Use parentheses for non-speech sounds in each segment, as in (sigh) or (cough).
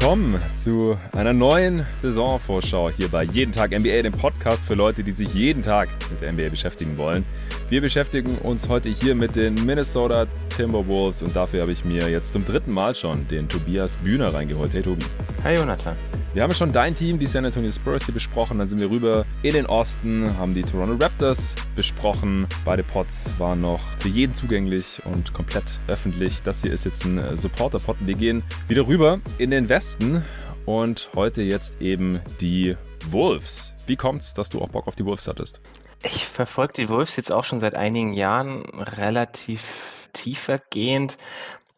willkommen zu einer neuen Saisonvorschau hier bei Jeden Tag NBA, dem Podcast für Leute, die sich jeden Tag mit der NBA beschäftigen wollen. Wir beschäftigen uns heute hier mit den Minnesota Timberwolves und dafür habe ich mir jetzt zum dritten Mal schon den Tobias Bühner reingeholt. Hey Tobi. Hi Jonathan. Wir haben schon dein Team, die San Antonio Spurs, hier besprochen. Dann sind wir rüber in den Osten, haben die Toronto Raptors besprochen. Beide Pots waren noch für jeden zugänglich und komplett öffentlich. Das hier ist jetzt ein Supporter-Pot. Wir gehen wieder rüber in den Westen und heute jetzt eben die Wolves. Wie kommt's, dass du auch Bock auf die Wolves hattest? Ich verfolge die Wolves jetzt auch schon seit einigen Jahren relativ tiefergehend.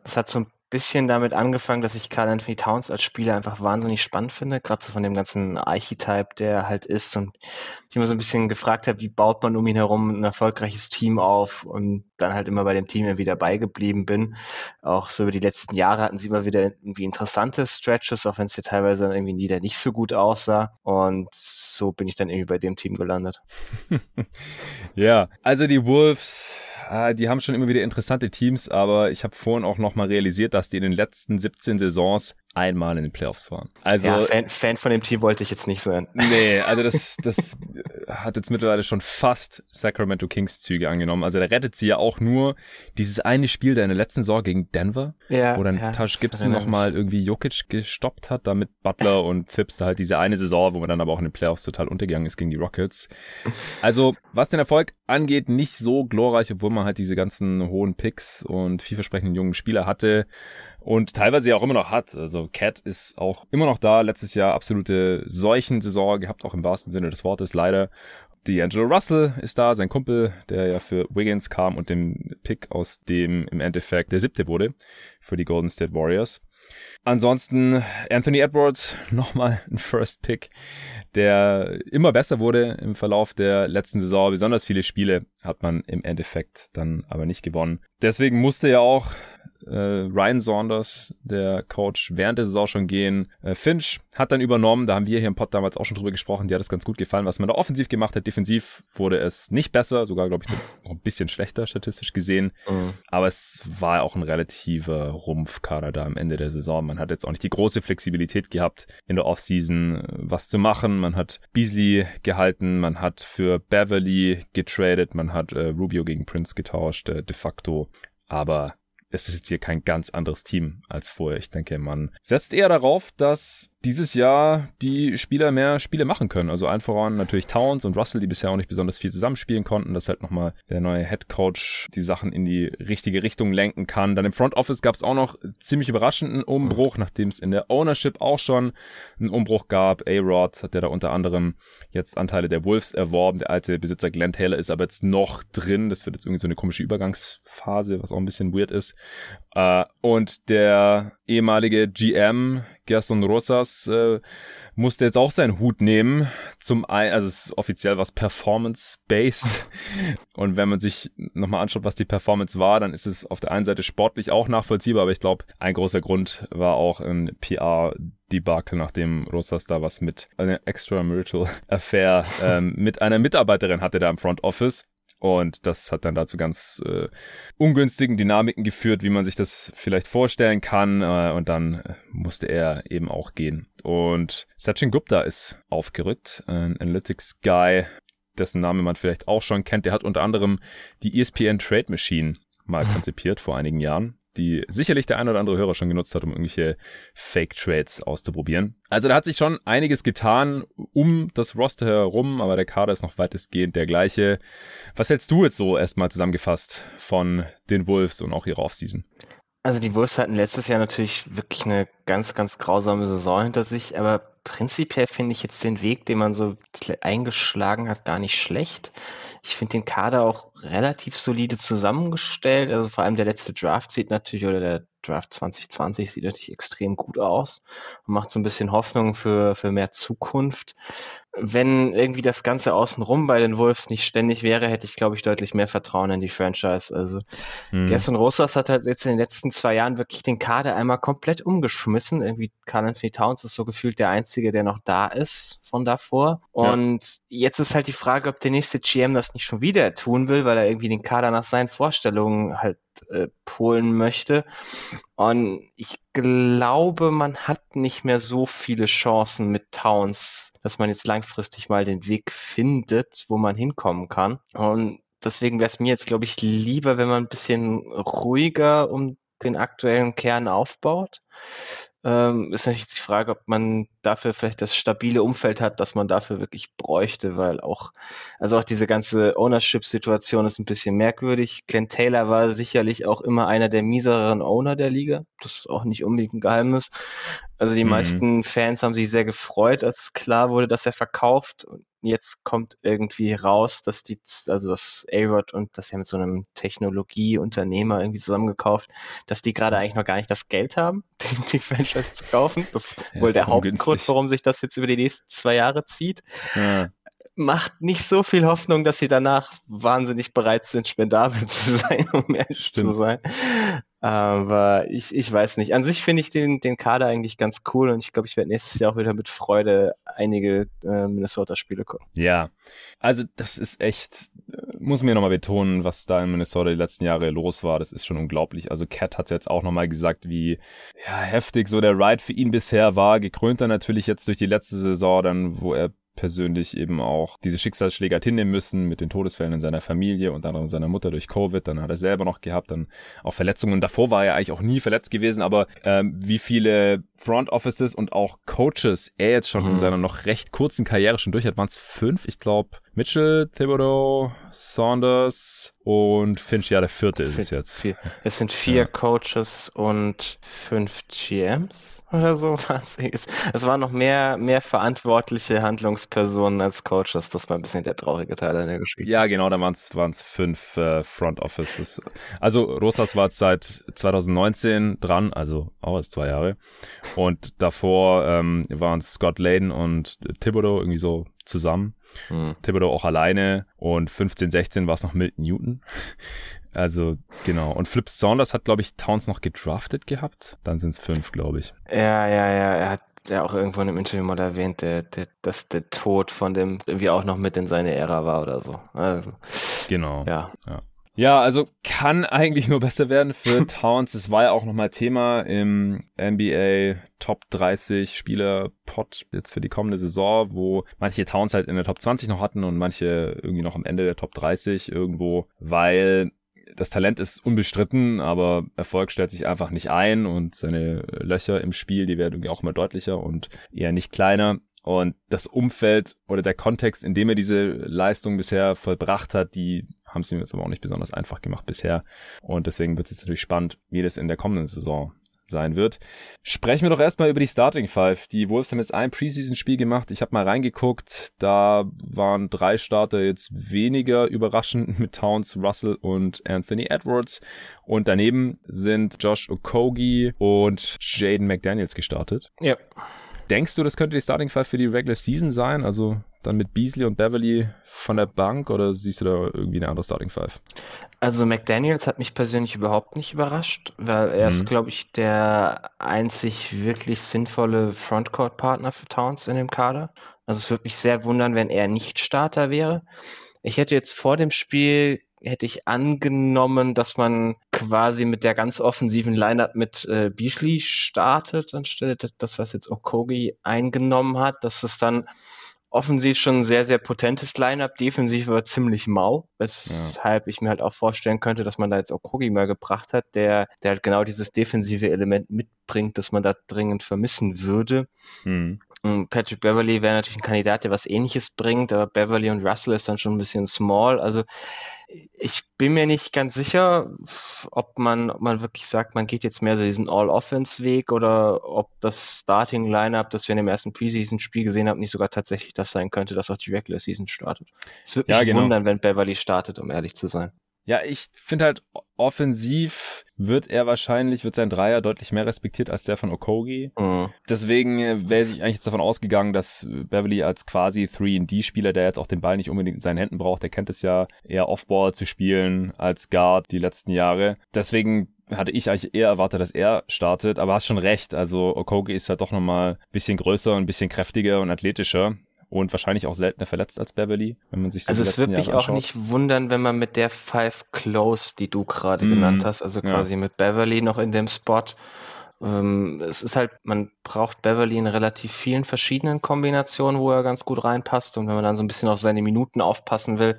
Das hat so ein bisschen damit angefangen, dass ich Carl Anthony Towns als Spieler einfach wahnsinnig spannend finde, gerade so von dem ganzen Archetype, der halt ist und ich immer so ein bisschen gefragt habe, wie baut man um ihn herum ein erfolgreiches Team auf und dann halt immer bei dem Team wieder beigeblieben bin. Auch so über die letzten Jahre hatten sie immer wieder irgendwie interessante Stretches, auch wenn es ja teilweise dann irgendwie wieder nicht so gut aussah und so bin ich dann irgendwie bei dem Team gelandet. (laughs) ja, also die Wolves die haben schon immer wieder interessante Teams, aber ich habe vorhin auch nochmal realisiert, dass die in den letzten 17 Saisons einmal in den Playoffs waren. Also ja, Fan, Fan, von dem Team wollte ich jetzt nicht sein. (laughs) Nee, also das, das hat jetzt mittlerweile schon fast Sacramento Kings Züge angenommen. Also da rettet sie ja auch nur dieses eine Spiel da in der letzten Saison gegen Denver, ja, wo dann ja, Tash Gibson nochmal irgendwie Jokic gestoppt hat, damit Butler (laughs) und Phipps da halt diese eine Saison, wo man dann aber auch in den Playoffs total untergegangen ist gegen die Rockets. (laughs) Also was den Erfolg angeht, nicht so glorreich, obwohl man halt diese ganzen hohen Picks und vielversprechenden jungen Spieler hatte und teilweise ja auch immer noch hat. Also Cat ist auch immer noch da. Letztes Jahr absolute Seuchensaison gehabt, auch im wahrsten Sinne des Wortes leider. D'Angelo Russell ist da, sein Kumpel, der ja für Wiggins kam und den Pick aus dem im Endeffekt der siebte wurde für die Golden State Warriors. Ansonsten Anthony Edwards, (laughs) nochmal ein First Pick, der immer besser wurde im Verlauf der letzten Saison. Besonders viele Spiele hat man im Endeffekt dann aber nicht gewonnen. Deswegen musste ja auch äh, Ryan Saunders, der Coach, während der Saison schon gehen. Äh, Finch hat dann übernommen, da haben wir hier im Pod damals auch schon drüber gesprochen, die hat es ganz gut gefallen, was man da offensiv gemacht hat. Defensiv wurde es nicht besser, sogar, glaube ich, noch ein bisschen schlechter statistisch gesehen. Mhm. Aber es war auch ein relativer Rumpfkader da am Ende der Saison. Man hat jetzt auch nicht die große Flexibilität gehabt, in der Offseason äh, was zu machen. Man hat Beasley gehalten, man hat für Beverly getradet, man hat äh, Rubio gegen Prince getauscht, äh, de facto. Aber es ist jetzt hier kein ganz anderes Team als vorher. Ich denke, man setzt eher darauf, dass dieses Jahr die Spieler mehr Spiele machen können. Also allen voran natürlich Towns und Russell, die bisher auch nicht besonders viel zusammenspielen konnten, dass halt nochmal der neue Head Coach die Sachen in die richtige Richtung lenken kann. Dann im Front Office gab es auch noch ziemlich überraschenden Umbruch, nachdem es in der Ownership auch schon einen Umbruch gab. A-Rod hat ja da unter anderem jetzt Anteile der Wolves erworben. Der alte Besitzer Glenn Taylor ist aber jetzt noch drin. Das wird jetzt irgendwie so eine komische Übergangsphase, was auch ein bisschen weird ist. Uh, und der ehemalige GM Gerson Rosas äh, musste jetzt auch seinen Hut nehmen. Zum einen, also es ist offiziell was Performance-based. (laughs) Und wenn man sich nochmal anschaut, was die Performance war, dann ist es auf der einen Seite sportlich auch nachvollziehbar, aber ich glaube, ein großer Grund war auch ein PR Debakel, nachdem Rosas da was mit einer extramarital (laughs) Affair ähm, mit einer Mitarbeiterin hatte da im Front Office. Und das hat dann dazu ganz äh, ungünstigen Dynamiken geführt, wie man sich das vielleicht vorstellen kann. Äh, und dann äh, musste er eben auch gehen. Und Sachin Gupta ist aufgerückt, ein Analytics Guy, dessen Name man vielleicht auch schon kennt. Der hat unter anderem die ESPN Trade Machine mal konzipiert vor einigen Jahren die sicherlich der ein oder andere Hörer schon genutzt hat, um irgendwelche Fake-Trades auszuprobieren. Also da hat sich schon einiges getan um das Roster herum, aber der Kader ist noch weitestgehend der gleiche. Was hältst du jetzt so erstmal zusammengefasst von den Wolves und auch ihrer Offseason? Also die Wolves hatten letztes Jahr natürlich wirklich eine ganz, ganz grausame Saison hinter sich, aber prinzipiell finde ich jetzt den Weg, den man so eingeschlagen hat, gar nicht schlecht. Ich finde den Kader auch relativ solide zusammengestellt. Also vor allem der letzte Draft sieht natürlich, oder der Draft 2020 sieht natürlich extrem gut aus und macht so ein bisschen Hoffnung für, für mehr Zukunft. Wenn irgendwie das Ganze außenrum bei den Wolves nicht ständig wäre, hätte ich, glaube ich, deutlich mehr Vertrauen in die Franchise. Also hm. Gerson Rosas hat halt jetzt in den letzten zwei Jahren wirklich den Kader einmal komplett umgeschmissen. Irgendwie Carl Anthony Towns ist so gefühlt der Einzige, der noch da ist von davor. Und ja. jetzt ist halt die Frage, ob der nächste GM das nicht schon wieder tun will, weil er irgendwie den Kader nach seinen Vorstellungen halt äh, polen möchte. Und ich glaube, man hat nicht mehr so viele Chancen mit Towns, dass man jetzt langfristig mal den Weg findet, wo man hinkommen kann. Und deswegen wäre es mir jetzt, glaube ich, lieber, wenn man ein bisschen ruhiger um den aktuellen Kern aufbaut ähm, ist natürlich die Frage, ob man dafür vielleicht das stabile Umfeld hat, das man dafür wirklich bräuchte, weil auch, also auch diese ganze Ownership-Situation ist ein bisschen merkwürdig. Clint Taylor war sicherlich auch immer einer der misereren Owner der Liga. Das ist auch nicht unbedingt ein Geheimnis. Also die mhm. meisten Fans haben sich sehr gefreut, als klar wurde, dass er verkauft. Und jetzt kommt irgendwie raus, dass die, also das A-Rod und das ja mit so einem Technologieunternehmer irgendwie zusammengekauft, dass die gerade eigentlich noch gar nicht das Geld haben, (laughs) die Franchise zu kaufen. Das ist ja, wohl der Hauptgrund, warum sich das jetzt über die nächsten zwei Jahre zieht. Ja. Macht nicht so viel Hoffnung, dass sie danach wahnsinnig bereit sind, spendabel zu (laughs) sein, um ehrlich Stimmt. zu sein. Aber ich, ich weiß nicht. An sich finde ich den, den Kader eigentlich ganz cool und ich glaube, ich werde nächstes Jahr auch wieder mit Freude einige äh, Minnesota-Spiele gucken. Ja, also das ist echt, äh, muss mir nochmal betonen, was da in Minnesota die letzten Jahre los war. Das ist schon unglaublich. Also Cat hat jetzt auch nochmal gesagt, wie ja, heftig so der Ride für ihn bisher war. Gekrönt dann natürlich jetzt durch die letzte Saison, dann wo er persönlich eben auch diese Schicksalsschläge hat hinnehmen müssen mit den Todesfällen in seiner Familie und dann seiner Mutter durch Covid. Dann hat er selber noch gehabt, dann auch Verletzungen. Davor war er eigentlich auch nie verletzt gewesen, aber ähm, wie viele Front Offices und auch Coaches er jetzt schon mhm. in seiner noch recht kurzen Karriere schon durch hat, waren es fünf, ich glaube, Mitchell, Thibodeau, Saunders und Finch, ja, der vierte ist es jetzt. Vier. (laughs) Es sind vier ja. Coaches und fünf GMs oder so. (laughs) Es waren noch mehr, mehr verantwortliche Handlungspersonen als Coaches. Das war ein bisschen der traurige Teil der Geschichte. Ja, genau, da waren es fünf äh, Front Offices. Also Rosas war seit 2019 dran, also auch erst zwei Jahre. Und davor ähm, waren es Scott Layden und Thibodeau irgendwie so zusammen. Hm. Thibodeau auch alleine und 15, 16 war es noch Milton Newton. (laughs) Also, genau. Und Flip Saunders hat, glaube ich, Towns noch gedraftet gehabt. Dann sind es fünf, glaube ich. Ja, ja, ja. Er hat ja auch irgendwo in einem Interview mal erwähnt, der, der, dass der Tod von dem irgendwie auch noch mit in seine Ära war oder so. Also, genau. Ja. ja. Ja, also kann (laughs) eigentlich nur besser werden für (laughs) Towns. Es war ja auch nochmal Thema im NBA Top 30 Spieler Pot jetzt für die kommende Saison, wo manche Towns halt in der Top 20 noch hatten und manche irgendwie noch am Ende der Top 30 irgendwo, weil das Talent ist unbestritten, aber Erfolg stellt sich einfach nicht ein und seine Löcher im Spiel, die werden irgendwie auch immer deutlicher und eher nicht kleiner. Und das Umfeld oder der Kontext, in dem er diese Leistung bisher vollbracht hat, die haben es ihm jetzt aber auch nicht besonders einfach gemacht bisher. Und deswegen wird es jetzt natürlich spannend, wie das in der kommenden Saison sein wird. Sprechen wir doch erstmal über die Starting Five. Die Wolves haben jetzt ein Preseason-Spiel gemacht. Ich habe mal reingeguckt. Da waren drei Starter jetzt weniger (laughs) überraschend mit Towns, Russell und Anthony Edwards. Und daneben sind Josh Okogie und Jaden McDaniels gestartet. Ja. Denkst du, das könnte die Starting Five für die Regular Season sein? Also dann mit Beasley und Beverly von der Bank oder siehst du da irgendwie eine andere Starting Five? Also McDaniels hat mich persönlich überhaupt nicht überrascht, weil er mhm. ist, glaube ich, der einzig wirklich sinnvolle Frontcourt-Partner für Towns in dem Kader. Also es würde mich sehr wundern, wenn er nicht Starter wäre. Ich hätte jetzt vor dem Spiel hätte ich angenommen, dass man quasi mit der ganz offensiven Lineup mit äh, Beasley startet, anstelle das, was jetzt Okogi eingenommen hat, dass es dann offensiv schon ein sehr, sehr potentes Lineup, defensiv aber ziemlich mau, weshalb ja. ich mir halt auch vorstellen könnte, dass man da jetzt Okogi mal gebracht hat, der, der halt genau dieses defensive Element mitbringt, das man da dringend vermissen würde. Hm. Patrick Beverly wäre natürlich ein Kandidat, der was ähnliches bringt, aber Beverly und Russell ist dann schon ein bisschen small. Also ich bin mir nicht ganz sicher, ob man, ob man wirklich sagt, man geht jetzt mehr so diesen All-Offense-Weg oder ob das Starting-Lineup, das wir in dem ersten Preseason-Spiel gesehen haben, nicht sogar tatsächlich das sein könnte, dass auch die Regular Season startet. Es würde mich ja, genau. wundern, wenn Beverly startet, um ehrlich zu sein. Ja, ich finde halt, offensiv wird er wahrscheinlich, wird sein Dreier deutlich mehr respektiert als der von Okogi. Mhm. Deswegen äh, wäre ich eigentlich jetzt davon ausgegangen, dass Beverly als quasi 3D-Spieler, der jetzt auch den Ball nicht unbedingt in seinen Händen braucht, der kennt es ja, eher Offball zu spielen als Guard die letzten Jahre. Deswegen hatte ich eigentlich eher erwartet, dass er startet, aber hast schon recht. Also Okogi ist halt doch nochmal ein bisschen größer und ein bisschen kräftiger und athletischer und wahrscheinlich auch seltener verletzt als Beverly, wenn man sich so Also es würde mich auch nicht wundern, wenn man mit der Five Close, die du gerade mm. genannt hast, also quasi ja. mit Beverly noch in dem Spot, ähm, es ist halt, man braucht Beverly in relativ vielen verschiedenen Kombinationen, wo er ganz gut reinpasst. Und wenn man dann so ein bisschen auf seine Minuten aufpassen will,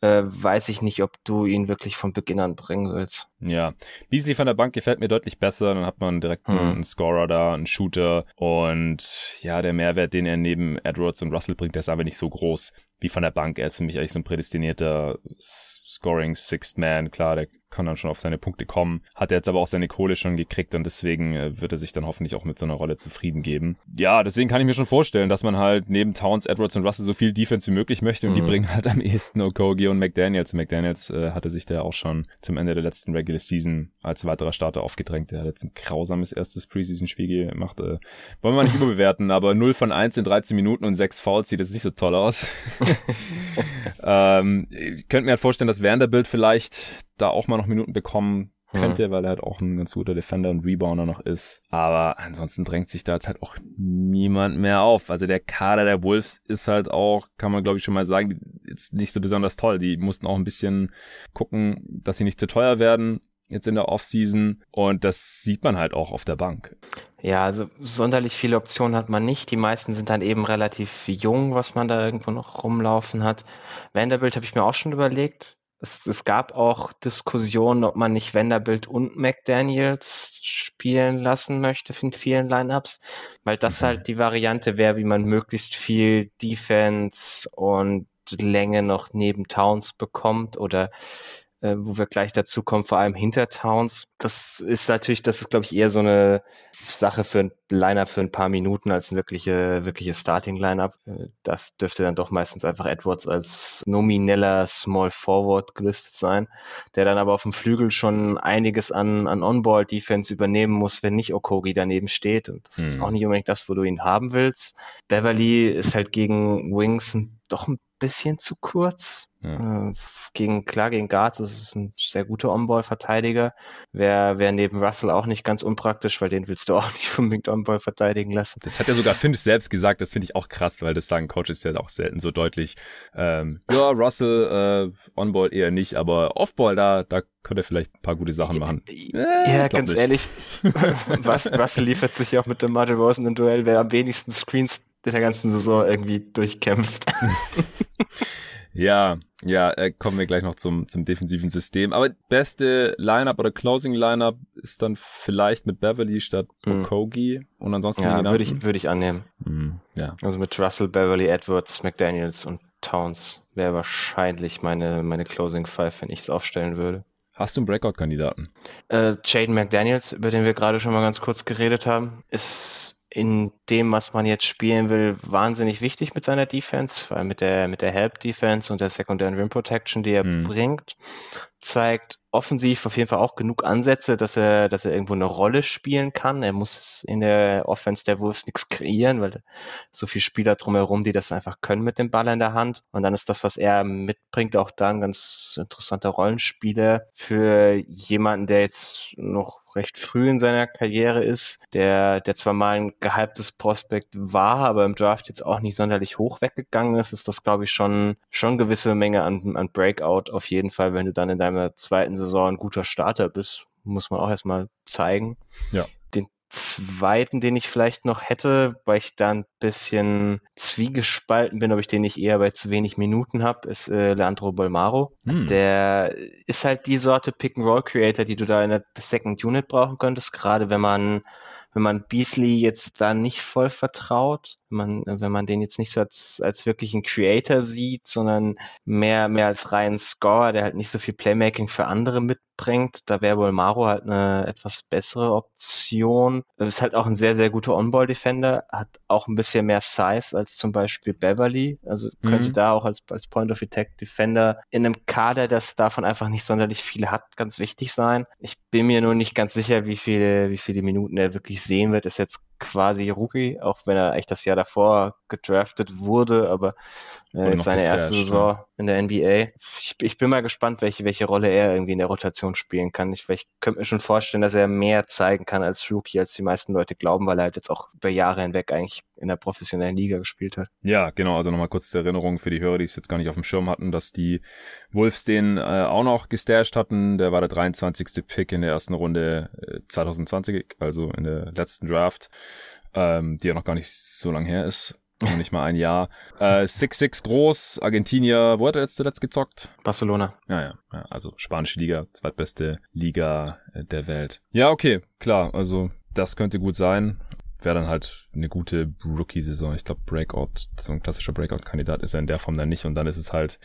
äh, weiß ich nicht, ob du ihn wirklich von Beginn an bringen willst. Ja, Beasley von der Bank gefällt mir deutlich besser. Dann hat man direkt hm. einen Scorer da, einen Shooter und ja, der Mehrwert, den er neben Edwards und Russell bringt, der ist aber nicht so groß wie von der Bank. Er ist für mich eigentlich so ein prädestinierter Scoring Sixth Man. Klar, der kann dann schon auf seine Punkte kommen. Hat er jetzt aber auch seine Kohle schon gekriegt und deswegen äh, wird er sich dann hoffentlich auch mit so einer Rolle zufrieden geben. Ja, deswegen kann ich mir schon vorstellen, dass man halt neben Towns, Edwards und Russell so viel Defense wie möglich möchte und mhm. die bringen halt am ehesten Okogie und McDaniels. McDaniels äh, hatte sich da auch schon zum Ende der letzten Regular Season als weiterer Starter aufgedrängt. Der hat jetzt ein grausames erstes Preseason-Spiel gemacht. Äh, wollen wir nicht überbewerten, aber 0 von 1 in 13 Minuten und 6 Fouls sieht jetzt nicht so toll aus. (laughs) ähm, ich könnte mir halt vorstellen, dass Vanderbilt vielleicht da auch mal noch Minuten bekommen könnte, mhm. weil er halt auch ein ganz guter Defender und Rebounder noch ist. Aber ansonsten drängt sich da jetzt halt auch niemand mehr auf. Also der Kader der Wolves ist halt auch, kann man glaube ich schon mal sagen, jetzt nicht so besonders toll. Die mussten auch ein bisschen gucken, dass sie nicht zu teuer werden jetzt in der Offseason und das sieht man halt auch auf der Bank. Ja, also sonderlich viele Optionen hat man nicht. Die meisten sind dann eben relativ jung, was man da irgendwo noch rumlaufen hat. Vanderbilt habe ich mir auch schon überlegt. Es, es gab auch Diskussionen, ob man nicht Vanderbilt und McDaniels spielen lassen möchte in vielen Lineups, weil das mhm. halt die Variante wäre, wie man möglichst viel Defense und Länge noch neben Towns bekommt oder äh, wo wir gleich dazu kommen, vor allem hinter Towns. Das ist natürlich, das ist, glaube ich, eher so eine Sache für ein Lineup für ein paar Minuten als ein wirkliche, wirkliche Starting-Lineup. Äh, da dürfte dann doch meistens einfach Edwards als nomineller Small Forward gelistet sein, der dann aber auf dem Flügel schon einiges an, an On-Ball-Defense übernehmen muss, wenn nicht Okogi daneben steht. Und das ist hm. auch nicht unbedingt das, wo du ihn haben willst. Beverly ist halt gegen Wings doch ein bisschen zu kurz. Ja. Äh, gegen, klar, gegen Guards das ist ein sehr guter On-Ball-Verteidiger. Wäre wär neben Russell auch nicht ganz unpraktisch, weil den willst du (laughs) auch nicht unbedingt On-Ball verteidigen lassen. Das hat ja sogar Finch selbst gesagt, das finde ich auch krass, weil das sagen Coaches ja auch selten so deutlich. Ähm, ja, Russell, äh, On-Ball eher nicht, aber Off-Ball, da, da könnte er vielleicht ein paar gute Sachen machen. Äh, ja, ganz nicht. ehrlich, (laughs) was, Russell liefert sich ja auch mit dem Martin Rosen im Duell, wer am wenigsten Screens der ganzen Saison irgendwie durchkämpft. (laughs) ja, ja, äh, kommen wir gleich noch zum, zum defensiven System. Aber beste Lineup oder Closing Lineup ist dann vielleicht mit Beverly statt mm. Okogie und ansonsten ja, würde ich würde ich annehmen. Mm, ja. Also mit Russell, Beverly, Edwards, McDaniels und Towns wäre wahrscheinlich meine meine Closing Five, wenn ich es aufstellen würde. Hast du einen Breakout-Kandidaten? Äh, Jaden McDaniels, über den wir gerade schon mal ganz kurz geredet haben, ist in dem, was man jetzt spielen will, wahnsinnig wichtig mit seiner Defense, weil mit der, mit der Help Defense und der Secondary Rim Protection, die er mhm. bringt, zeigt offensiv auf jeden Fall auch genug Ansätze, dass er, dass er irgendwo eine Rolle spielen kann. Er muss in der Offense der Wolves nichts kreieren, weil so viele Spieler drumherum, die das einfach können mit dem Ball in der Hand. Und dann ist das, was er mitbringt, auch da ein ganz interessanter Rollenspieler für jemanden, der jetzt noch recht früh in seiner Karriere ist, der, der zwar mal ein gehyptes Prospekt war, aber im Draft jetzt auch nicht sonderlich hoch weggegangen ist, ist das, glaube ich, schon, schon gewisse Menge an, an Breakout auf jeden Fall, wenn du dann in deiner zweiten Saison ein guter Starter bist, muss man auch erstmal zeigen. Ja. Den zweiten, den ich vielleicht noch hätte, weil ich da ein bisschen zwiegespalten bin, ob ich den nicht eher bei zu wenig Minuten habe, ist äh, Leandro Bolmaro. Hm. Der ist halt die Sorte Pick-and-Roll-Creator, die du da in der Second Unit brauchen könntest, gerade wenn man wenn man Beasley jetzt da nicht voll vertraut, man, wenn man den jetzt nicht so als, als wirklichen Creator sieht, sondern mehr, mehr als reinen Scorer, der halt nicht so viel Playmaking für andere mitbringt, da wäre wohl Maro halt eine etwas bessere Option. Ist halt auch ein sehr, sehr guter On-Ball-Defender, hat auch ein bisschen mehr Size als zum Beispiel Beverly, also könnte mhm. da auch als, als Point-of-Attack-Defender in einem Kader, das davon einfach nicht sonderlich viele hat, ganz wichtig sein. Ich bin mir nur nicht ganz sicher, wie viele, wie viele Minuten er wirklich sehen wird, ist jetzt quasi Rookie, auch wenn er echt das Jahr davor gedraftet wurde, aber äh, jetzt seine erste Saison ja. in der NBA. Ich, ich, bin mal gespannt, welche, welche Rolle er irgendwie in der Rotation spielen kann. Ich, ich könnte mir schon vorstellen, dass er mehr zeigen kann als Rookie, als die meisten Leute glauben, weil er halt jetzt auch über Jahre hinweg eigentlich in der professionellen Liga gespielt hat. Ja, genau. Also nochmal kurz zur Erinnerung für die Hörer, die es jetzt gar nicht auf dem Schirm hatten, dass die Wolves den äh, auch noch gestasht hatten. Der war der 23. Pick in der ersten Runde äh, 2020, also in der letzten Draft, ähm, die ja noch gar nicht so lang her ist. Noch nicht mal ein Jahr. Äh, 6'6 groß, Argentinier, wo hat er jetzt zuletzt gezockt? Barcelona. Ja, ja, ja, also spanische Liga, zweitbeste Liga äh, der Welt. Ja, okay, klar, also das könnte gut sein. Wäre dann halt eine gute Rookie-Saison. Ich glaube, Breakout, so ein klassischer Breakout-Kandidat ist er in der Form dann nicht. Und dann ist es halt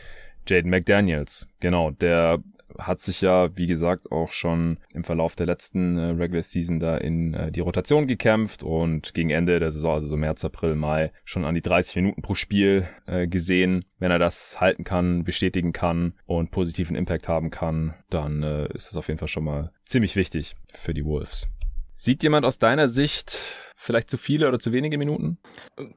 Jaden McDaniels. Genau, der hat sich ja, wie gesagt, auch schon im Verlauf der letzten äh, Regular Season da in äh, die Rotation gekämpft und gegen Ende der Saison, also so März, April, Mai, schon an die 30 Minuten pro Spiel äh, gesehen. Wenn er das halten kann, bestätigen kann und positiven Impact haben kann, dann äh, ist das auf jeden Fall schon mal ziemlich wichtig für die Wolves. Sieht jemand aus deiner Sicht vielleicht zu viele oder zu wenige Minuten?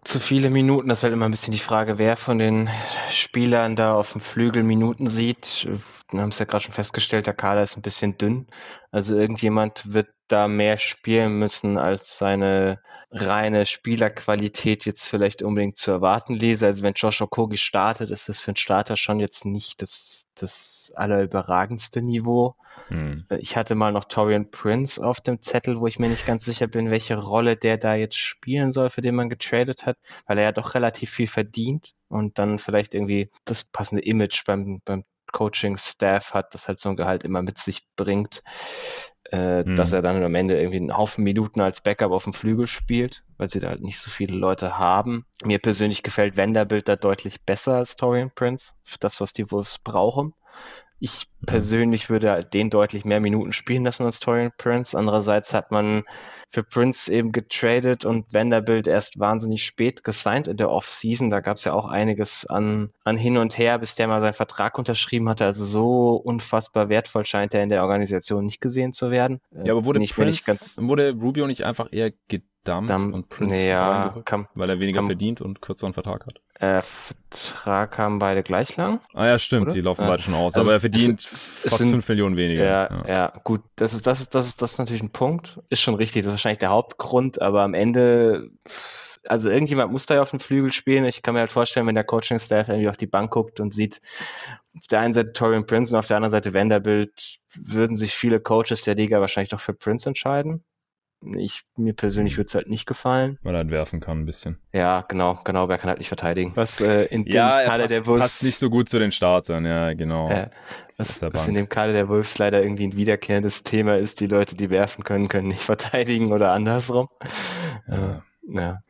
Zu viele Minuten, das ist halt immer ein bisschen die Frage, wer von den Spielern da auf dem Flügel Minuten sieht. Wir haben es ja gerade schon festgestellt, der Kader ist ein bisschen dünn. Also irgendjemand wird da mehr spielen müssen, als seine reine Spielerqualität jetzt vielleicht unbedingt zu erwarten lese. Also wenn Josh Okogi startet, ist das für einen Starter schon jetzt nicht das, das allerüberragendste Niveau. Hm. Ich hatte mal noch Torian Prince auf dem Zettel, wo ich mir nicht ganz sicher bin, welche Rolle der da jetzt spielen soll, für den man getradet hat, weil er ja doch relativ viel verdient und dann vielleicht irgendwie das passende Image beim, beim Coaching-Staff hat, das halt so ein Gehalt immer mit sich bringt äh, hm. dass er dann am Ende irgendwie einen Haufen Minuten als Backup auf dem Flügel spielt, weil sie da halt nicht so viele Leute haben. Mir persönlich gefällt Vanderbilt da deutlich besser als Torian Prince, für das, was die Wolves brauchen. Ich mhm. persönlich würde halt den deutlich mehr Minuten spielen lassen als Torian Prince. Andererseits hat man für Prince eben getradet und Vanderbilt erst wahnsinnig spät gesigned in der Offseason. Da gab es ja auch einiges an, an hin und her, bis der mal seinen Vertrag unterschrieben hatte. Also so unfassbar wertvoll scheint er in der Organisation nicht gesehen zu werden. Ja, aber wurde, Prince, ganz, wurde Rubio nicht einfach eher gedumpt Dump, und Prince ja, kann, weil er weniger kann, verdient und kürzeren Vertrag hat? Äh, Vertrag haben beide gleich lang. Ah ja, stimmt, oder? die laufen ja. beide schon aus. Also aber er verdient es, fast sind, 5 Millionen weniger. Ja, ja, ja, gut, das ist, das ist, das ist, das ist natürlich ein Punkt. Ist schon richtig, das ist wahrscheinlich der Hauptgrund, aber am Ende, also irgendjemand muss da ja auf dem Flügel spielen. Ich kann mir halt vorstellen, wenn der Coaching-Staff irgendwie auf die Bank guckt und sieht, auf der einen Seite Torian Prince und auf der anderen Seite Vanderbilt, würden sich viele Coaches der Liga wahrscheinlich doch für Prince entscheiden. Ich, mir persönlich würde es halt nicht gefallen. Weil er entwerfen kann ein bisschen. Ja, genau, genau, wer kann halt nicht verteidigen. Was äh, in dem ja, Kader passt, der Wolves. Passt nicht so gut zu den Startern, ja, genau. Äh, was, was in dem Kader der Wolves leider irgendwie ein wiederkehrendes Thema ist, die Leute, die werfen können, können nicht (laughs) verteidigen oder andersrum. Ja. Ja.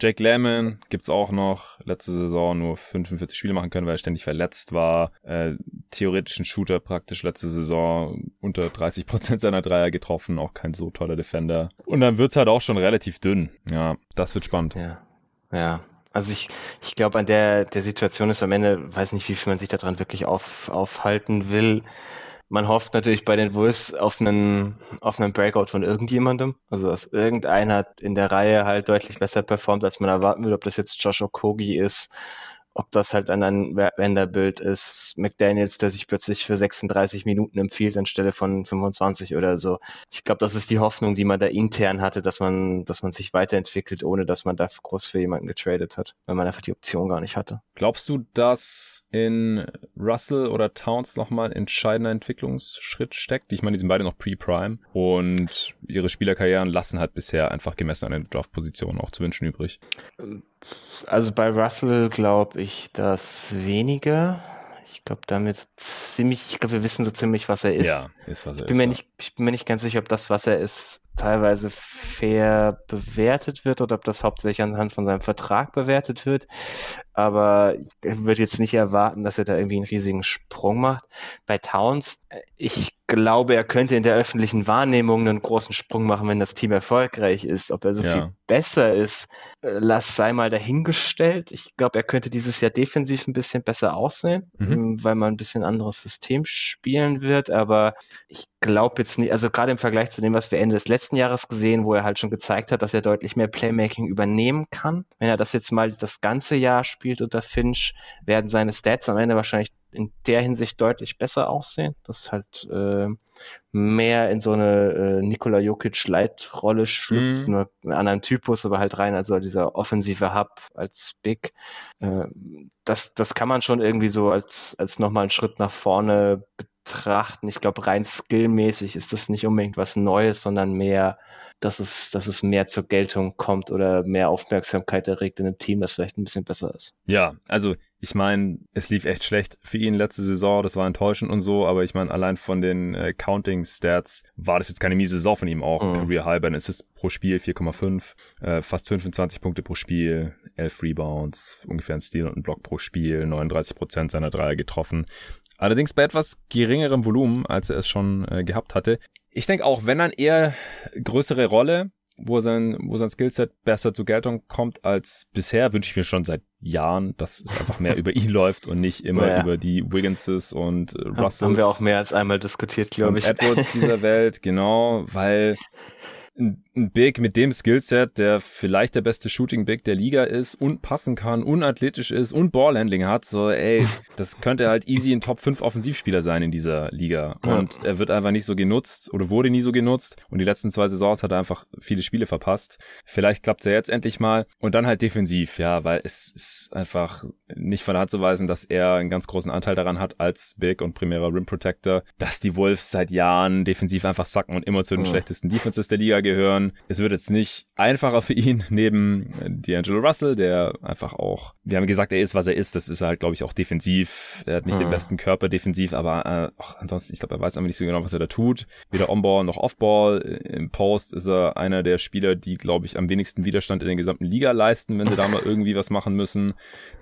Jake Lemmon gibt's auch noch. Letzte Saison nur 45 Spiele machen können, weil er ständig verletzt war. Äh, theoretischen Shooter praktisch letzte Saison unter 30 Prozent seiner Dreier getroffen. Auch kein so toller Defender. Und dann wird's halt auch schon relativ dünn. Ja, das wird spannend. Ja, ja. Also ich, ich glaube, an der, der Situation ist am Ende, weiß nicht, wie viel man sich daran wirklich auf, aufhalten will man hofft natürlich bei den Wolves auf einen, auf einen Breakout von irgendjemandem. Also, dass irgendeiner in der Reihe halt deutlich besser performt, als man erwarten will, ob das jetzt Josh Okogi ist ob das halt an ein Vanderbilt ist, McDaniels, der sich plötzlich für 36 Minuten empfiehlt anstelle von 25 oder so. Ich glaube, das ist die Hoffnung, die man da intern hatte, dass man, dass man sich weiterentwickelt, ohne dass man da groß für jemanden getradet hat, weil man einfach die Option gar nicht hatte. Glaubst du, dass in Russell oder Towns nochmal ein entscheidender Entwicklungsschritt steckt? Ich meine, die sind beide noch pre-prime und ihre Spielerkarrieren lassen halt bisher einfach gemessen an den Draft-Positionen auch zu wünschen übrig. Also bei Russell glaube ich das weniger. Ich glaube, damit ziemlich, ich glaube, wir wissen so ziemlich, was er ist. Ja, ist was er ich bin ist. Mir ja. nicht, ich bin mir nicht ganz sicher, ob das, was er ist, teilweise fair bewertet wird oder ob das hauptsächlich anhand von seinem Vertrag bewertet wird. Aber ich würde jetzt nicht erwarten, dass er da irgendwie einen riesigen Sprung macht. Bei Towns, ich glaube, er könnte in der öffentlichen Wahrnehmung einen großen Sprung machen, wenn das Team erfolgreich ist. Ob er so ja. viel besser ist, äh, lass sei mal dahingestellt. Ich glaube, er könnte dieses Jahr defensiv ein bisschen besser aussehen, mhm. Ähm, weil man ein bisschen anderes System spielen wird. Aber ich glaube jetzt nicht, also gerade im Vergleich zu dem, was wir Ende des letzten Jahres gesehen, wo er halt schon gezeigt hat, dass er deutlich mehr Playmaking übernehmen kann. Wenn er das jetzt mal das ganze Jahr spielt unter Finch, werden seine Stats am Ende wahrscheinlich in der Hinsicht deutlich besser aussehen. Das ist halt äh, mehr in so eine äh, Nikola Jokic Leitrolle schlüpft, mhm. nur einen anderen Typus, aber halt rein, also dieser offensive Hub als Big. Äh, das, das kann man schon irgendwie so als, als nochmal einen Schritt nach vorne betrachten. Ich glaube, rein skillmäßig ist das nicht unbedingt was Neues, sondern mehr, dass es, dass es mehr zur Geltung kommt oder mehr Aufmerksamkeit erregt in einem Team, das vielleicht ein bisschen besser ist. Ja, also ich meine, es lief echt schlecht für ihn letzte Saison, das war enttäuschend und so, aber ich meine, allein von den äh, Counting-Stats war das jetzt keine miese Saison von ihm auch. Mhm. Career High bei Assists pro Spiel 4,5, äh, fast 25 Punkte pro Spiel, 11 Rebounds, ungefähr ein Steal und ein Block pro Spiel, 39 Prozent seiner Dreier getroffen. Allerdings bei etwas geringerem Volumen, als er es schon äh, gehabt hatte. Ich denke auch, wenn dann eher größere Rolle, wo sein, wo sein Skillset besser zur Geltung kommt als bisher, wünsche ich mir schon seit Jahren, dass es einfach mehr über ihn (laughs) läuft und nicht immer ja. über die Wigginses und äh, Russells. Haben wir auch mehr als einmal diskutiert, glaube ich. Edwards dieser (laughs) Welt, genau, weil ein, Big mit dem Skillset, der vielleicht der beste Shooting Big der Liga ist und passen kann, unathletisch ist und Ballhandling hat, so ey, (laughs) das könnte halt easy ein Top 5 Offensivspieler sein in dieser Liga. Und er wird einfach nicht so genutzt oder wurde nie so genutzt. Und die letzten zwei Saisons hat er einfach viele Spiele verpasst. Vielleicht klappt er jetzt endlich mal. Und dann halt defensiv, ja, weil es ist einfach nicht von der Hand zu weisen, dass er einen ganz großen Anteil daran hat als Big und primärer Rim Protector, dass die Wolves seit Jahren defensiv einfach sacken und immer zu den schlechtesten Defenses der Liga gehören. Es wird jetzt nicht einfacher für ihn (laughs) neben D'Angelo Russell, der einfach auch, wir haben gesagt, er ist, was er ist. Das ist halt, glaube ich, auch defensiv. Er hat nicht mhm. den besten Körper defensiv, aber äh, auch ansonsten, ich glaube, er weiß einfach nicht so genau, was er da tut. Weder On-Ball noch Off-Ball. Im Post ist er einer der Spieler, die, glaube ich, am wenigsten Widerstand in der gesamten Liga leisten, wenn sie da mal (laughs) irgendwie was machen müssen.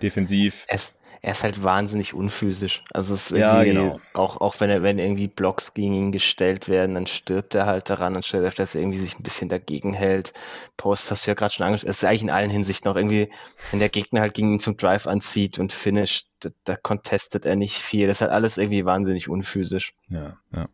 Defensiv. Es, er ist halt wahnsinnig unphysisch. Also es ist ja, genau. auch, auch wenn er, wenn irgendwie Blocks gegen ihn gestellt werden, dann stirbt er halt daran, anstatt dass er irgendwie sich ein bisschen dagegen hält. Post hast du ja gerade schon angesprochen, es ist eigentlich in allen Hinsichten auch irgendwie, wenn der Gegner halt gegen ihn zum Drive anzieht und finisht, da, da contestet er nicht viel. Das ist halt alles irgendwie wahnsinnig unphysisch. Ja, ja.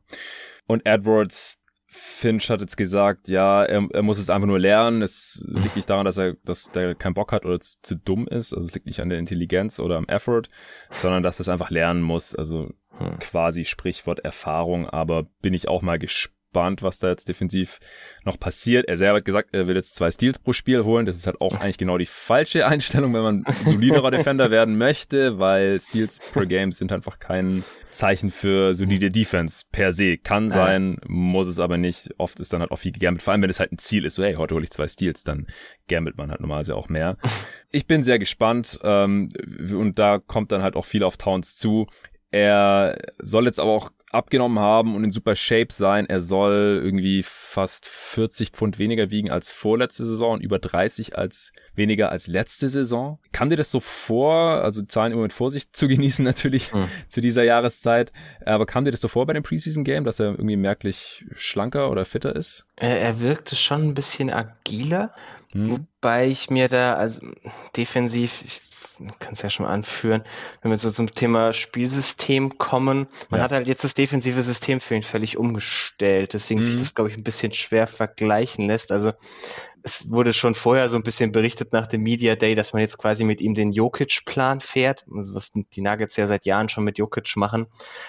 Und Edwards, Finch hat jetzt gesagt, ja, er, er muss es einfach nur lernen. Es liegt nicht daran, dass er, dass der keinen Bock hat oder zu, zu, dumm ist. Also es liegt nicht an der Intelligenz oder am Effort, sondern dass er es einfach lernen muss. Also hm. quasi Sprichwort Erfahrung. Aber bin ich auch mal gespannt was da jetzt defensiv noch passiert. Er selber hat gesagt, er will jetzt zwei Steals pro Spiel holen. Das ist halt auch eigentlich genau die falsche Einstellung, wenn man soliderer (laughs) Defender werden möchte, weil Steals per Game sind einfach kein Zeichen für solide Defense per se. Kann sein, muss es aber nicht. Oft ist dann halt auch viel gegambelt. Vor allem, wenn es halt ein Ziel ist, so hey, heute hole ich zwei Steals, dann gambelt man halt normalerweise auch mehr. (laughs) Ich bin sehr gespannt ähm, und da kommt dann halt auch viel auf Towns zu. Er soll jetzt aber auch abgenommen haben und in super Shape sein. Er soll irgendwie fast 40 Pfund weniger wiegen als vorletzte Saison und über 30 als weniger als letzte Saison. Kam dir das so vor? Also Zahlen immer mit Vorsicht zu genießen natürlich mhm. zu dieser Jahreszeit. Aber kam dir das so vor bei dem Preseason Game, dass er irgendwie merklich schlanker oder fitter ist? Er, er wirkte schon ein bisschen agiler. Hm. Wobei ich mir da, also defensiv, ich kann es ja schon mal anführen, wenn wir so zum Thema Spielsystem kommen. Man ja. hat halt jetzt das defensive System für ihn völlig umgestellt, deswegen mhm. sich das, glaube ich, ein bisschen schwer vergleichen lässt. Also es wurde schon vorher so ein bisschen berichtet nach dem Media Day, dass man jetzt quasi mit ihm den Jokic-Plan fährt, also was die Nuggets ja seit Jahren schon mit Jokic machen,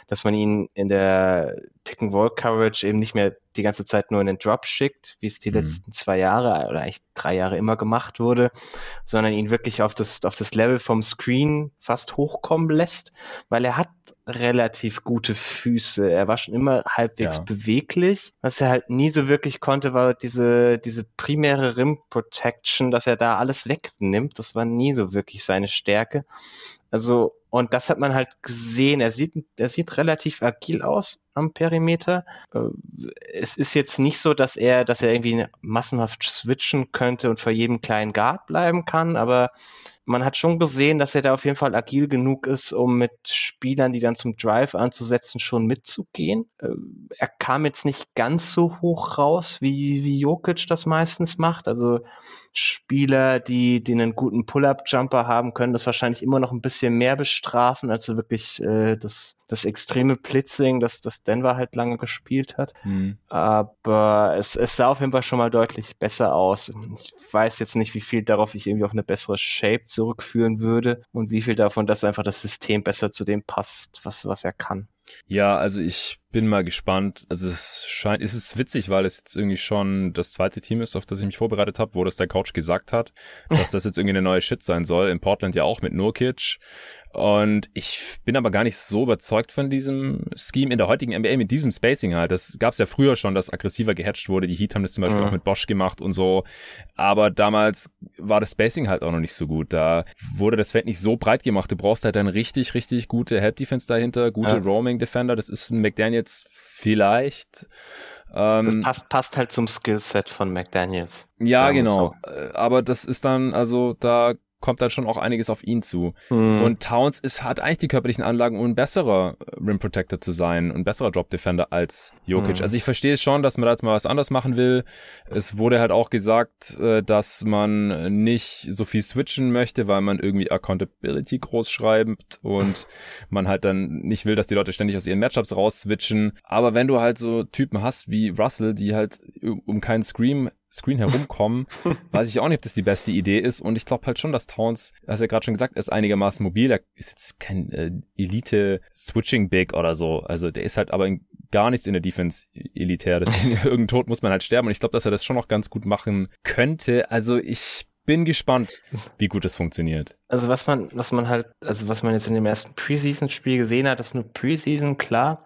dass man ihn in der Pick-and-Roll-Coverage eben nicht mehr die ganze Zeit nur in den Drop schickt, wie es die mhm. letzten zwei Jahre oder eigentlich drei Jahre immer gemacht wurde, sondern ihn wirklich auf das, auf das Level vom Screen fast hochkommen lässt, weil er hat relativ gute Füße. Er war schon immer halbwegs ja. beweglich. Was er halt nie so wirklich konnte, war diese, diese primäre Rim Protection, dass er da alles wegnimmt. Das war nie so wirklich seine Stärke. Also, und das hat man halt gesehen. Er sieht, er sieht relativ agil aus am Perimeter. Äh, es ist jetzt nicht so, dass er, dass er irgendwie massenhaft switchen könnte und vor jedem kleinen Guard bleiben kann, aber man hat schon gesehen, dass er da auf jeden Fall agil genug ist, um mit Spielern, die dann zum Drive anzusetzen, schon mitzugehen. Äh, er kam jetzt nicht ganz so hoch raus, wie, wie Jokic das meistens macht. Also Spieler, die, die einen guten Pull-Up-Jumper haben, können das wahrscheinlich immer noch ein bisschen mehr bestrafen, als wirklich äh, das, das extreme Blitzing, das, das Denver halt lange gespielt hat. Mhm. Aber es, es sah auf jeden Fall schon mal deutlich besser aus. Ich weiß jetzt nicht, wie viel darauf ich irgendwie auf eine bessere Shape zurückführen würde und wie viel davon, dass einfach das System besser zu dem passt, was, was er kann. Ja, also ich bin mal gespannt. Also es scheint, es ist witzig, weil es jetzt irgendwie schon das zweite Team ist, auf das ich mich vorbereitet habe, wo das der Coach gesagt hat, (laughs) dass das jetzt irgendwie eine neue Shit sein soll. In Portland ja auch mit Nurkic. Und ich bin aber gar nicht so überzeugt von diesem Scheme in der heutigen NBA mit diesem Spacing halt. Das gab es ja früher schon, dass aggressiver gehatcht wurde. Die Heat haben das zum Beispiel mhm. auch mit Bosch gemacht und so. Aber damals war das Spacing halt auch noch nicht so gut. Da wurde das Feld nicht so breit gemacht. Du brauchst halt dann richtig, richtig gute Help Defense dahinter, gute ja. Roaming Defender. Das ist ein McDaniels vielleicht. Ähm, das passt, passt halt zum Skillset von McDaniels. Ja, genau. So. Äh, aber das ist dann, also da kommt dann schon auch einiges auf ihn zu. Mhm. Und Towns ist, hat eigentlich die körperlichen Anlagen, um ein besserer Rim Protector zu sein, ein besserer Drop Defender als Jokic. Mhm. Also ich verstehe schon, dass man da jetzt mal was anderes machen will. Es wurde halt auch gesagt, äh, dass man nicht so viel switchen möchte, weil man irgendwie Accountability groß schreibt und (laughs) man halt dann nicht will, dass die Leute ständig aus ihren Matchups raus switchen. Aber wenn du halt so Typen hast wie Russell, die halt um keinen Scream Screen herumkommen, (laughs) weiß ich auch nicht, ob das die beste Idee ist. Und ich glaube halt schon, dass Towns, hast ja gerade schon gesagt, ist einigermaßen mobil. Er ist jetzt kein äh, Elite-Switching-Big oder so. Also der ist halt aber in, gar nichts in der Defense elitär. Deswegen (laughs) (laughs) irgendein Tod muss man halt sterben. Und ich glaube, dass er das schon noch ganz gut machen könnte. Also ich bin gespannt, wie gut es funktioniert. Also was man, was man halt, also was man jetzt in dem ersten Preseason-Spiel gesehen hat, ist nur Preseason, klar.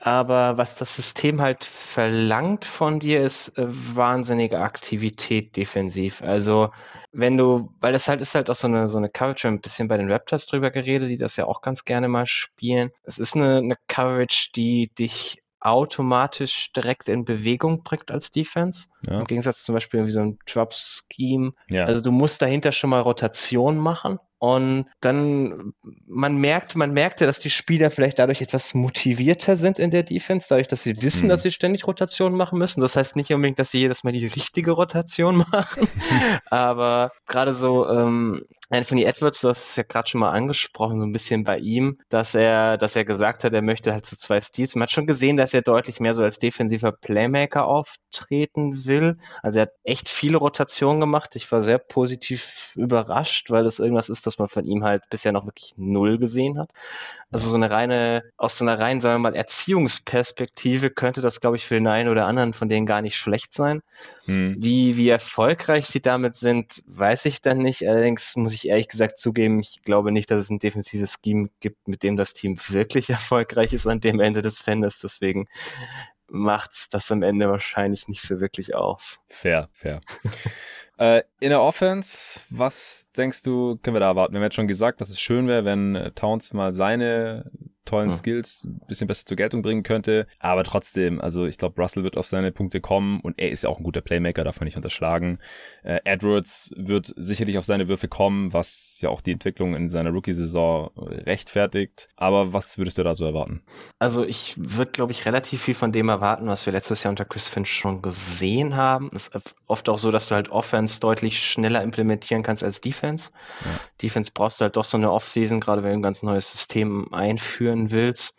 Aber was das System halt verlangt von dir, ist äh, wahnsinnige Aktivität defensiv. Also wenn du, weil das halt ist halt auch so eine, so eine Coverage, ein bisschen bei den Raptors drüber geredet, die das ja auch ganz gerne mal spielen. Es ist eine, eine Coverage, die dich automatisch direkt in Bewegung bringt als Defense. Ja. Im Gegensatz zum Beispiel wie so ein Drop-Scheme. Ja. Also du musst dahinter schon mal Rotation machen. Und dann, man merkt, man merkte, dass die Spieler vielleicht dadurch etwas motivierter sind in der Defense, dadurch, dass sie wissen, hm. dass sie ständig Rotation machen müssen. Das heißt nicht unbedingt, dass sie jedes Mal die richtige Rotation (laughs) machen. (laughs) Aber gerade so, ähm, Anthony Edwards, du hast es ja gerade schon mal angesprochen, so ein bisschen bei ihm, dass er, dass er gesagt hat, er möchte halt so zwei Steals. Man hat schon gesehen, dass er deutlich mehr so als defensiver Playmaker auftreten will. Also er hat echt viele Rotationen gemacht. Ich war sehr positiv überrascht, weil das irgendwas ist, das man von ihm halt bisher noch wirklich null gesehen hat. Also so eine reine, aus so einer reinen, sagen wir mal, Erziehungsperspektive könnte das, glaube ich, für den einen oder anderen von denen gar nicht schlecht sein. Hm. Wie, wie erfolgreich sie damit sind, weiß ich dann nicht. Allerdings muss ich ehrlich gesagt zugeben, ich glaube nicht, dass es ein defensives Scheme gibt, mit dem das Team wirklich (laughs) erfolgreich ist an dem Ende des Fendes. Deswegen macht's das am Ende wahrscheinlich nicht so wirklich aus. Fair, fair. (laughs) Äh, in der Offense, was denkst du, können wir da erwarten? Wir haben jetzt schon gesagt, dass es schön wäre, wenn Towns mal seine tollen ja. Skills ein bisschen besser zur Geltung bringen könnte. Aber trotzdem, also ich glaube, Russell wird auf seine Punkte kommen und er ist ja auch ein guter Playmaker, darf man nicht unterschlagen. Äh, Edwards wird sicherlich auf seine Würfe kommen, was ja auch die Entwicklung in seiner Rookie-Saison rechtfertigt. Aber was würdest du da so erwarten? Also ich würde, glaube ich, relativ viel von dem erwarten, was wir letztes Jahr unter Chris Finch schon gesehen haben. Es ist oft auch so, dass du halt Offense deutlich schneller implementieren kannst als Defense. Ja. Defense brauchst du halt doch so eine Offseason, gerade wenn du ein ganz neues System einführen führen willst.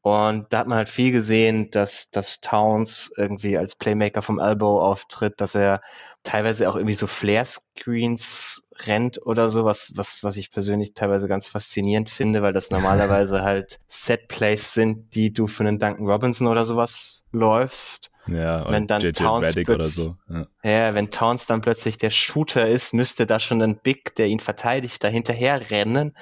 Und da hat man halt viel gesehen, dass, dass Towns irgendwie als Playmaker vom Elbow auftritt, dass er teilweise auch irgendwie so Flare-Screens rennt oder so, was, was, was ich persönlich teilweise ganz faszinierend finde, weil das (laughs) normalerweise halt Set-Plays sind, die du für einen Duncan Robinson oder sowas läufst. Ja, wenn dann JJ Towns oder so. Ja. ja. wenn Towns dann plötzlich der Shooter ist, müsste da schon ein Big, der ihn verteidigt, dahinterher rennen,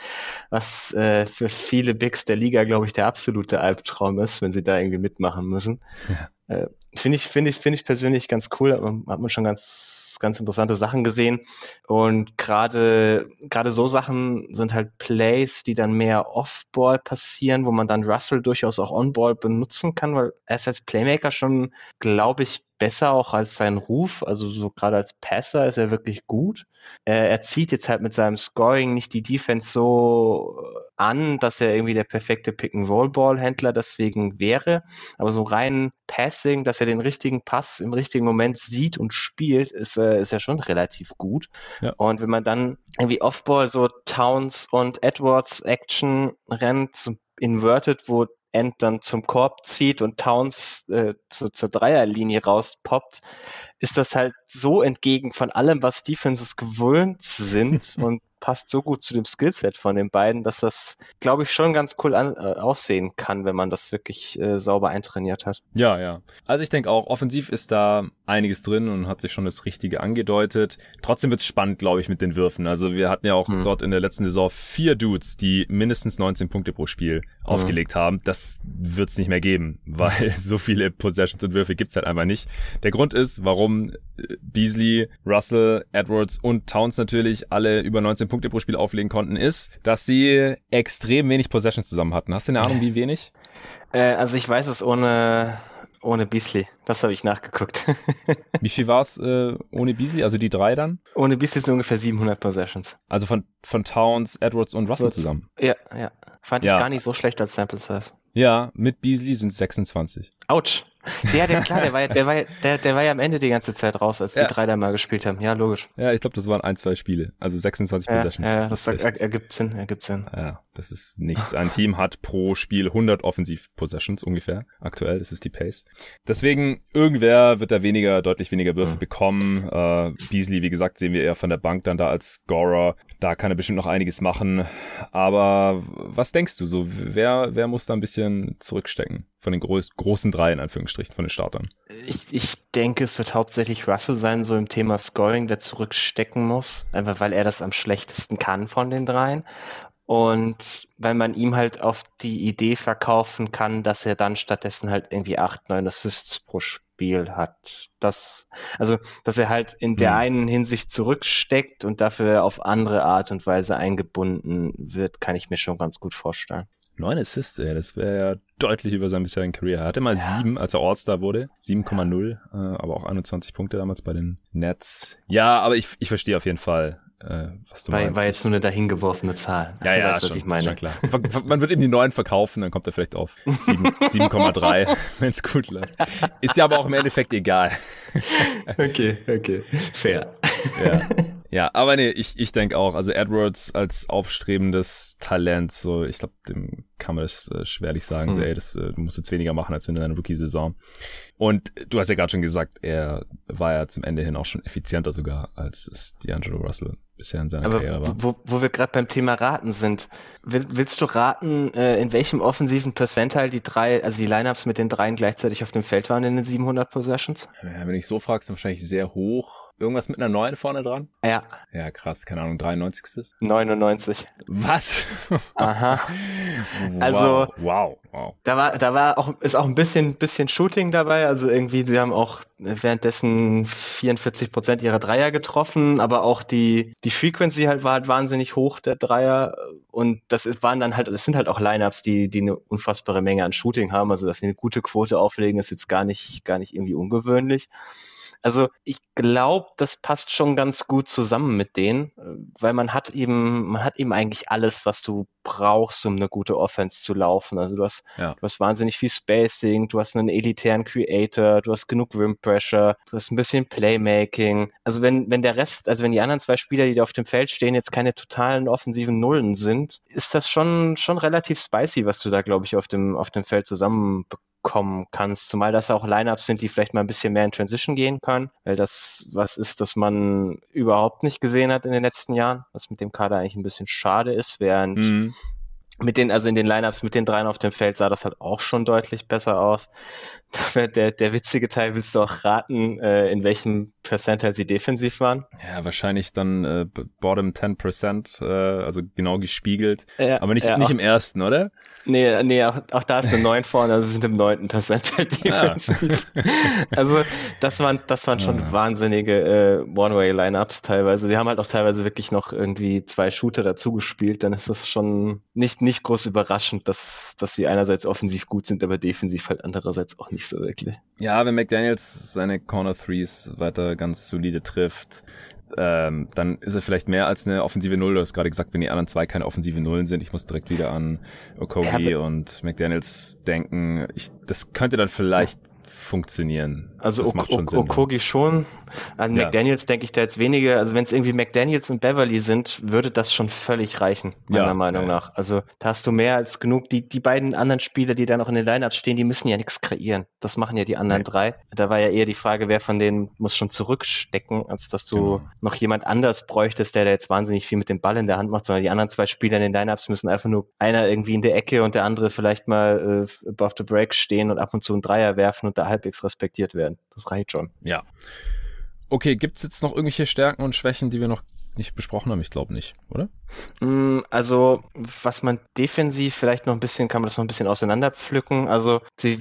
was äh, für viele Bigs der Liga, glaube ich, der absolute Albtraum ist, wenn sie da irgendwie mitmachen müssen. Ja. Äh, finde ich, finde ich, finde ich persönlich ganz cool. Hat man schon ganz, ganz interessante Sachen gesehen. Und gerade, gerade so Sachen sind halt Plays, die dann mehr Off-Ball passieren, wo man dann Russell durchaus auch On-Ball benutzen kann, weil er ist als Playmaker schon, glaube ich, besser auch als sein Ruf. Also so gerade als Passer ist er wirklich gut. Er, er zieht jetzt halt mit seinem Scoring nicht die Defense so an, dass er irgendwie der perfekte Pick-and-Roll-Ball-Händler deswegen wäre. Aber so rein Passing, dass er den richtigen Pass im richtigen Moment sieht und spielt, ist, äh, ist ja schon relativ gut. Ja. Und wenn man dann irgendwie Off-Ball so Towns und Edwards Action rennt, so inverted, wo End dann zum Korb zieht und Towns äh, zu, zur Dreierlinie rauspoppt, ist das halt so entgegen von allem, was Defenses gewöhnt sind (laughs) und passt so gut zu dem Skillset von den beiden, dass das, glaube ich, schon ganz cool an, äh, aussehen kann, wenn man das wirklich äh, sauber eintrainiert hat. Ja, ja. Also ich denke auch, offensiv ist da einiges drin und hat sich schon das Richtige angedeutet. Trotzdem wird es spannend, glaube ich, mit den Würfen. Also wir hatten ja auch hm. dort in der letzten Saison vier Dudes, die mindestens 19 Punkte pro Spiel hm. aufgelegt haben. Das wird es nicht mehr geben, (laughs) weil so viele Possessions und Würfe gibt's halt einfach nicht. Der Grund ist, warum Beasley, Russell, Edwards und Towns natürlich alle über 19 Punkte pro Spiel auflegen konnten, ist, dass sie extrem wenig Possessions zusammen hatten. Hast du eine Ahnung, wie wenig? (laughs) Äh, also ich weiß es ohne, ohne Beasley. Das habe ich nachgeguckt. (laughs) wie viel war es äh, ohne Beasley? Also die drei dann? Ohne Beasley sind ungefähr 700 Possessions. Also von, von Towns, Edwards und Russell zusammen? Ja, ja. Fand ja. ich gar nicht so schlecht als Sample Size. Ja, mit Beasley sind es 26. Autsch. Ja, der, klar, der war, der, war, (laughs) der, der war ja am Ende die ganze Zeit raus, als ja. die drei da mal gespielt haben. Ja, logisch. Ja, ich glaube, das waren ein, zwei Spiele. Also 26 ja, Possessions. Ja, das, das er, ergibt Sinn, ergibt Sinn. Ja, das ist nichts. Ein Team hat pro Spiel 100 Offensiv-Possessions ungefähr. Aktuell, das ist die Pace. Deswegen, irgendwer wird da weniger, deutlich weniger Würfe mhm. bekommen. Äh, Beasley, wie gesagt, sehen wir eher von der Bank dann da als Scorer. Da kann er bestimmt noch einiges machen. Aber was denkst du so? Wer, wer muss da ein bisschen zurückstecken? Von den groß, großen drei, in Anführungsstrichen, von den Startern. Ich, ich denke, es wird hauptsächlich Russell sein, so im Thema Scoring, der zurückstecken muss. Einfach weil er das am schlechtesten kann von den dreien. Und weil man ihm halt auf die Idee verkaufen kann, dass er dann stattdessen halt irgendwie acht, neun Assists pro Spiel hat. Das, also, dass er halt in der mhm. einen Hinsicht zurücksteckt und dafür auf andere Art und Weise eingebunden wird, kann ich mir schon ganz gut vorstellen. Neun Assists, ey, das wäre ja deutlich über seinen bisherigen Career. Er hatte mal ja. sieben, als er All-Star wurde. 7,0, äh, aber auch 21 Punkte damals bei den Nets. Ja, aber ich, ich verstehe auf jeden Fall, äh, was du war, meinst. War jetzt nur eine dahingeworfene Zahl. Ja, ja, weißt, schon, was ich meine. Schon klar. Man wird eben die neuen verkaufen, dann kommt er vielleicht auf 7,3, wenn es gut läuft. Ist ja aber auch im Endeffekt egal. (laughs) okay, okay. Fair. Ja. Ja, aber nee, ich, ich denke auch, also Edwards als aufstrebendes Talent, so, ich glaube, dem kann man das äh, schwerlich sagen, hm. so, ey, das, äh, du musst jetzt weniger machen als in deiner Rookie-Saison. Und du hast ja gerade schon gesagt, er war ja zum Ende hin auch schon effizienter sogar, als es D'Angelo Russell bisher in seiner Aber Karriere war. Wo, wo wir gerade beim Thema Raten sind, Will, willst du raten, äh, in welchem offensiven Percentile die drei, also die Lineups mit den dreien gleichzeitig auf dem Feld waren in den 700 Possessions? Ja, wenn ich so fragst, dann wahrscheinlich sehr hoch. Irgendwas mit einer 9 vorne dran? Ja. Ja, krass, keine Ahnung, 93. 99. Was? (laughs) Aha. wow, also, wow, wow. Da war, da war auch, ist auch ein bisschen, bisschen Shooting dabei. Also irgendwie, sie haben auch währenddessen 44 Prozent ihrer Dreier getroffen, aber auch die, die Frequency halt war halt wahnsinnig hoch, der Dreier. Und das waren dann halt, das sind halt auch Lineups, die, die eine unfassbare Menge an Shooting haben. Also, dass sie eine gute Quote auflegen, ist jetzt gar nicht, gar nicht irgendwie ungewöhnlich. Also ich glaube, das passt schon ganz gut zusammen mit denen, weil man hat eben, man hat eben eigentlich alles, was du brauchst, um eine gute Offense zu laufen. Also du hast, ja. du hast wahnsinnig viel Spacing, du hast einen elitären Creator, du hast genug Rim Pressure, du hast ein bisschen Playmaking. Also wenn, wenn der Rest, also wenn die anderen zwei Spieler, die da auf dem Feld stehen, jetzt keine totalen offensiven Nullen sind, ist das schon, schon relativ spicy, was du da, glaube ich, auf dem, auf dem Feld zusammen kommen kannst. Zumal das auch Lineups sind, die vielleicht mal ein bisschen mehr in Transition gehen können, weil das was ist, das man überhaupt nicht gesehen hat in den letzten Jahren, was mit dem Kader eigentlich ein bisschen schade ist, während mhm. mit den, also in den Lineups mit den dreien auf dem Feld sah das halt auch schon deutlich besser aus. (laughs) Der, der witzige Teil willst du auch raten, äh, in welchem Percentile sie defensiv waren. Ja, wahrscheinlich dann äh, bottom 10%, äh, also genau gespiegelt. Ja, aber nicht, ja, nicht auch, im ersten, oder? Nee, nee, auch, auch da ist eine 9 vorne, also sind im neunten Percentile defensiv. Ja. also das waren, das waren schon ja. wahnsinnige äh, One-Way-Lineups teilweise. Die haben halt auch teilweise wirklich noch irgendwie zwei Shooter dazu gespielt. Dann ist das schon nicht, nicht groß überraschend, dass, dass sie einerseits offensiv gut sind, aber defensiv halt andererseits auch nicht so wirklich. Ja, wenn McDaniels seine Corner Threes weiter ganz solide trifft, ähm, dann ist er vielleicht mehr als eine offensive Null. Du hast gerade gesagt, wenn die anderen zwei keine offensive Nullen sind, ich muss direkt wieder an Okogi und McDaniels denken. Ich, das könnte dann vielleicht funktionieren. Also das macht schon Sinn, Okogi ja. schon. An ja. McDaniels denke ich da jetzt weniger. Also wenn es irgendwie McDaniels und Beverly sind, würde das schon völlig reichen, meiner ja, Meinung nach. Also da hast du mehr als genug. Die, die beiden anderen Spieler, die da noch in den Lineups stehen, die müssen ja nichts kreieren. Das machen ja die anderen drei. Da war ja eher die Frage, wer von denen muss schon zurückstecken, als dass du genau. noch jemand anders bräuchtest, der da jetzt wahnsinnig viel mit dem Ball in der Hand macht, sondern die anderen zwei Spieler in den Lineups müssen einfach nur einer irgendwie in der Ecke und der andere vielleicht mal äh, above the break stehen und ab und zu einen Dreier werfen und da halbwegs respektiert werden. Das reicht schon. Ja. Okay, gibt's jetzt noch irgendwelche Stärken und Schwächen, die wir noch nicht besprochen haben? Ich glaube nicht, oder? Mm, also, was man defensiv vielleicht noch ein bisschen, kann man das noch ein bisschen auseinanderpflücken. Also, sie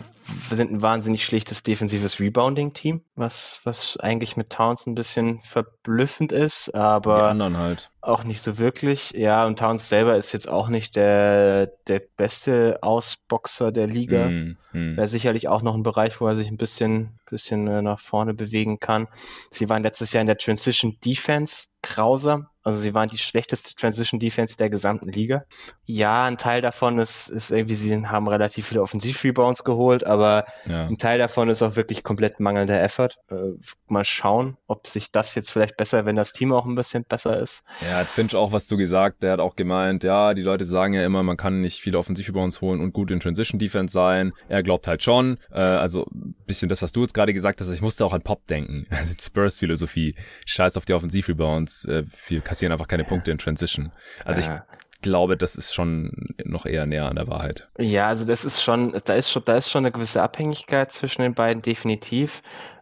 sind ein wahnsinnig schlichtes defensives Rebounding-Team, was, was eigentlich mit Towns ein bisschen verblüffend ist, aber halt. auch nicht so wirklich. Ja, und Towns selber ist jetzt auch nicht der, der beste Ausboxer der Liga. Mm, mm. Wäre sicherlich auch noch ein Bereich, wo er sich ein bisschen, bisschen äh, nach vorne bewegen kann. Sie waren letztes Jahr in der Transition Defense grausam. Also sie waren die schlechteste Transition Defense der gesamten Liga. Ja, ein Teil davon ist, ist irgendwie, sie haben relativ viele Offensiv-Rebounds geholt, aber ja. ein Teil davon ist auch wirklich komplett mangelnder Effort. Äh, mal schauen, ob sich das jetzt vielleicht besser, wenn das Team auch ein bisschen besser ist. Ja, hat Finch auch was zu gesagt. Der hat auch gemeint, ja, die Leute sagen ja immer, man kann nicht viele Offensiv-Rebounds holen und gut in Transition Defense sein. Er glaubt halt schon. Äh, also bisschen das, was du jetzt gerade gesagt hast. Ich musste auch an Pop denken. (laughs) Also Spurs-Philosophie. Scheiß auf die Offensiv-Rebounds. Äh, wir kassieren einfach keine Punkte in Transition. Also ich glaube, das ist schon noch eher näher an der Wahrheit. Ja, also das ist schon, da ist schon, da ist schon eine gewisse Abhängigkeit zwischen den beiden definitiv.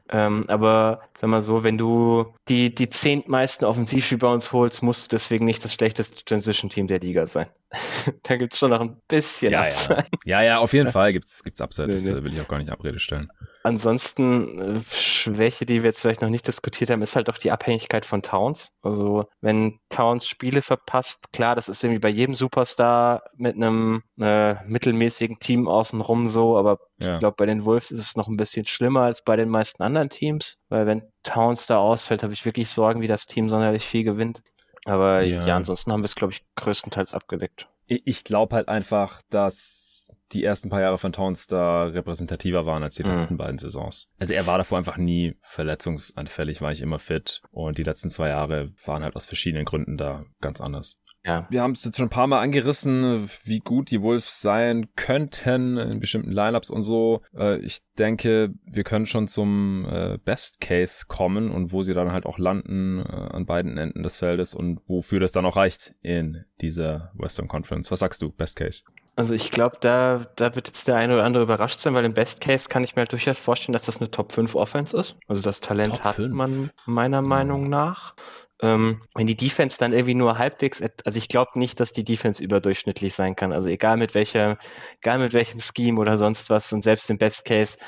Ähm, aber sag mal so, wenn du die, die zehntmeisten Offensivrebounds holst, musst du deswegen nicht das schlechteste Transition-Team der Liga sein. (laughs) da gibt's schon noch ein bisschen ja, Upside. Ja. ja, ja, auf jeden Fall gibt's gibt's Upside. Das nee, nee. will ich auch gar nicht Abrede stellen. Ansonsten, äh, Schwäche, die wir jetzt vielleicht noch nicht diskutiert haben, ist halt auch die Abhängigkeit von Towns. Also, wenn Towns Spiele verpasst, klar, das ist irgendwie bei jedem Superstar mit einem äh, mittelmäßigen Team außenrum so, aber ja. ich glaube, bei den Wolves ist es noch ein bisschen schlimmer als bei den meisten anderen Teams, weil wenn Towns da ausfällt, habe ich wirklich Sorgen, wie das Team sonderlich viel gewinnt. Aber ja, ja ansonsten haben wir es, glaube ich, größtenteils abgedeckt. Ich glaube halt einfach, dass die ersten paar Jahre von Towns da repräsentativer waren als die mhm. letzten beiden Saisons. Also er war davor einfach nie verletzungsanfällig, war ich immer fit und die letzten zwei Jahre waren halt aus verschiedenen Gründen da ganz anders. Ja. Wir haben es jetzt schon ein paar Mal angerissen, wie gut die Wolves sein könnten in bestimmten Lineups und so. Äh, ich denke, wir können schon zum äh, Best Case kommen und wo sie dann halt auch landen äh, an beiden Enden des Feldes und wofür das dann auch reicht in dieser Western Conference. Was sagst du, Best Case? Also ich glaube, da, da wird jetzt der eine oder andere überrascht sein, weil im Best Case kann ich mir halt durchaus vorstellen, dass das eine Top 5 Offense ist. Also das Talent Top hat 5. man meiner Meinung nach. Ähm, wenn die Defense dann irgendwie nur halbwegs, also ich glaube nicht, dass die Defense überdurchschnittlich sein kann. Also egal mit welcher, egal mit welchem Scheme oder sonst was und selbst im Best Case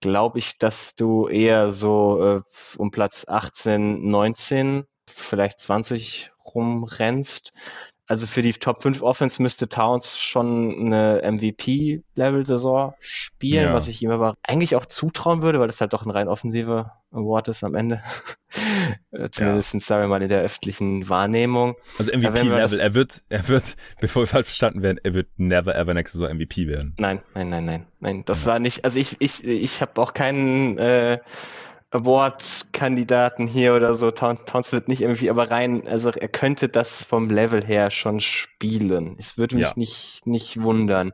glaube ich, dass du eher so äh, um Platz 18, 19, vielleicht 20 rumrennst. Also für die Top 5 Offense müsste Towns schon eine MVP-Level-Saison spielen, ja. was ich ihm aber eigentlich auch zutrauen würde, weil das halt doch ein rein offensiver Award ist am Ende. (laughs) Zumindest, ja. sagen wir mal, in der öffentlichen Wahrnehmung. Also MVP-Level, er wird, er wird, (laughs) bevor wir falsch verstanden werden, er wird never ever nächste Saison MVP werden. Nein, nein, nein, nein, nein. Das ja. war nicht, also ich, ich, ich habe auch keinen äh, Award-Kandidaten hier oder so. Towns wird nicht irgendwie, aber rein, also er könnte das vom Level her schon spielen. Es würde mich ja. nicht, nicht wundern.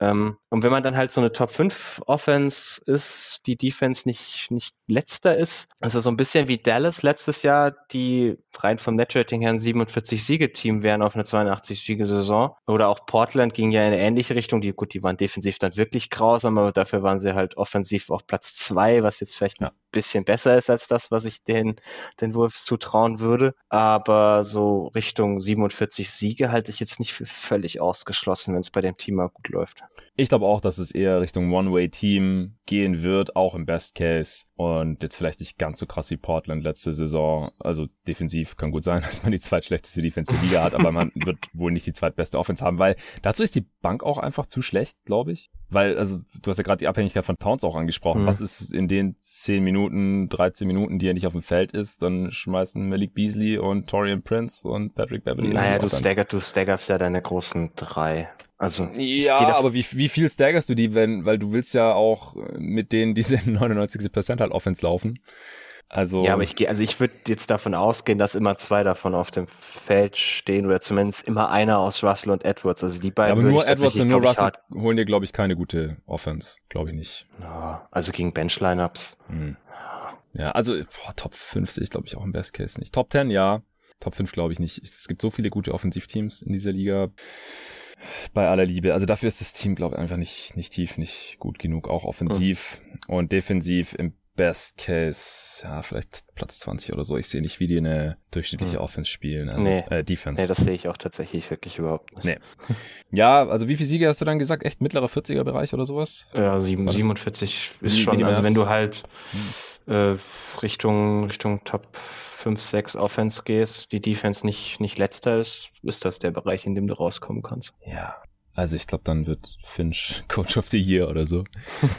Ähm, und wenn man dann halt so eine Top 5 Offense ist, die Defense nicht, nicht letzter ist, also so ein bisschen wie Dallas letztes Jahr, die rein vom Netrating her ein 47 Siegeteam wären auf eine 82 Siege-Saison. Oder auch Portland ging ja in eine ähnliche Richtung. Die, gut, die waren defensiv dann wirklich grausam, aber dafür waren sie halt offensiv auf Platz 2, was jetzt vielleicht ja bisschen besser ist als das, was ich den, den Wolves zutrauen würde. Aber so Richtung 47 Siege halte ich jetzt nicht für völlig ausgeschlossen, wenn es bei dem Team mal gut läuft. Ich glaube auch, dass es eher Richtung One-Way-Team gehen wird, auch im Best Case. Und jetzt vielleicht nicht ganz so krass wie Portland letzte Saison. Also defensiv kann gut sein, (laughs) dass man die zweitschlechteste Defense der Liga hat, aber man (laughs) wird wohl nicht die zweitbeste Offense haben, weil dazu ist die Bank auch einfach zu schlecht, glaube ich. Weil, also, du hast ja gerade die Abhängigkeit von Towns auch angesprochen. Mhm. Was ist in den 10 Minuten, 13 Minuten, die er nicht auf dem Feld ist, dann schmeißen Malik Beasley und Torian Prince und Patrick Beverly. Naja, du, stagger, du staggerst ja deine großen drei. Also ja, aber wie, wie viel staggerst du die, wenn, weil du willst ja auch mit denen diese 99. Percent halt Offense laufen. Also ja, aber ich gehe, also ich würde jetzt davon ausgehen, dass immer zwei davon auf dem Feld stehen oder zumindest immer einer aus Russell und Edwards. Also die beiden. Ja, aber nur Edwards und nur Russell holen dir, glaube ich, keine gute Offense, glaube ich nicht. Ja, also gegen Bench-Lineups. Hm. Ja, also boah, Top 5 sehe ich, glaube ich, auch im Best Case nicht. Top 10, ja. Top 5 glaube ich nicht. Es gibt so viele gute Offensivteams in dieser Liga. Bei aller Liebe. Also dafür ist das Team, glaube ich, einfach nicht, nicht tief, nicht gut genug. Auch offensiv mhm. und defensiv im Best Case, ja, vielleicht Platz 20 oder so. Ich sehe nicht, wie die eine durchschnittliche hm. Offense spielen. Also, nee. Äh, Defense. Nee, das sehe ich auch tatsächlich wirklich überhaupt nicht. Nee. Ja, also wie viele Siege hast du dann gesagt? Echt mittlerer 40er Bereich oder sowas? Ja, 7, 47 ist wie, schon, wie also wenn du halt hm. äh, Richtung, Richtung Top 5, 6 Offense gehst, die Defense nicht, nicht letzter ist, ist das der Bereich, in dem du rauskommen kannst. Ja, also ich glaube, dann wird Finch (laughs) Coach of the Year oder so.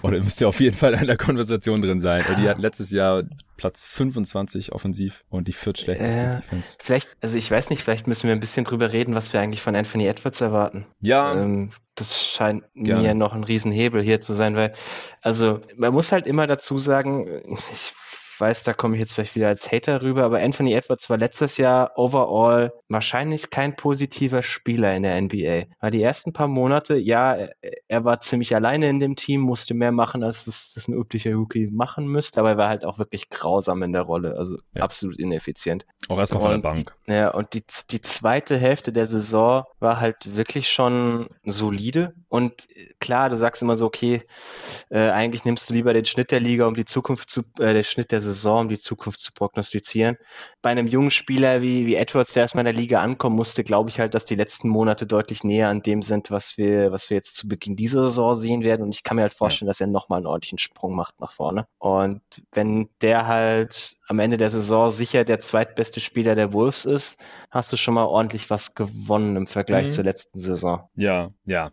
Oder müsste auf jeden Fall in der Konversation drin sein. Die hat letztes Jahr Platz 25 offensiv und die viertschlechteste äh, Defense. Vielleicht, also ich weiß nicht, vielleicht müssen wir ein bisschen drüber reden, was wir eigentlich von Anthony Edwards erwarten. Ja. Ähm, das scheint Gerne. mir noch ein Riesenhebel hier zu sein, weil, also man muss halt immer dazu sagen, (laughs) ich weiß, da komme ich jetzt vielleicht wieder als Hater rüber, aber Anthony Edwards war letztes Jahr overall wahrscheinlich kein positiver Spieler in der NBA. Weil die ersten paar Monate, ja, er war ziemlich alleine in dem Team, musste mehr machen, als das, das ein üblicher Rookie machen müsste, aber er war halt auch wirklich grausam in der Rolle, also ja. absolut ineffizient. Auch erstmal von der Bank. Ja, und die, die zweite Hälfte der Saison war halt wirklich schon solide und klar, du sagst immer so, okay, äh, eigentlich nimmst du lieber den Schnitt der Liga, um die Zukunft zu, äh, den Schnitt der Saison Saison, um die Zukunft zu prognostizieren. Bei einem jungen Spieler wie, wie Edwards, der erstmal in der Liga ankommen musste, glaube ich halt, dass die letzten Monate deutlich näher an dem sind, was wir, was wir jetzt zu Beginn dieser Saison sehen werden. Und ich kann mir halt vorstellen, dass er nochmal einen ordentlichen Sprung macht nach vorne. Und wenn der halt am Ende der Saison sicher der zweitbeste Spieler der Wolves ist, hast du schon mal ordentlich was gewonnen im Vergleich mhm. zur letzten Saison. Ja, ja.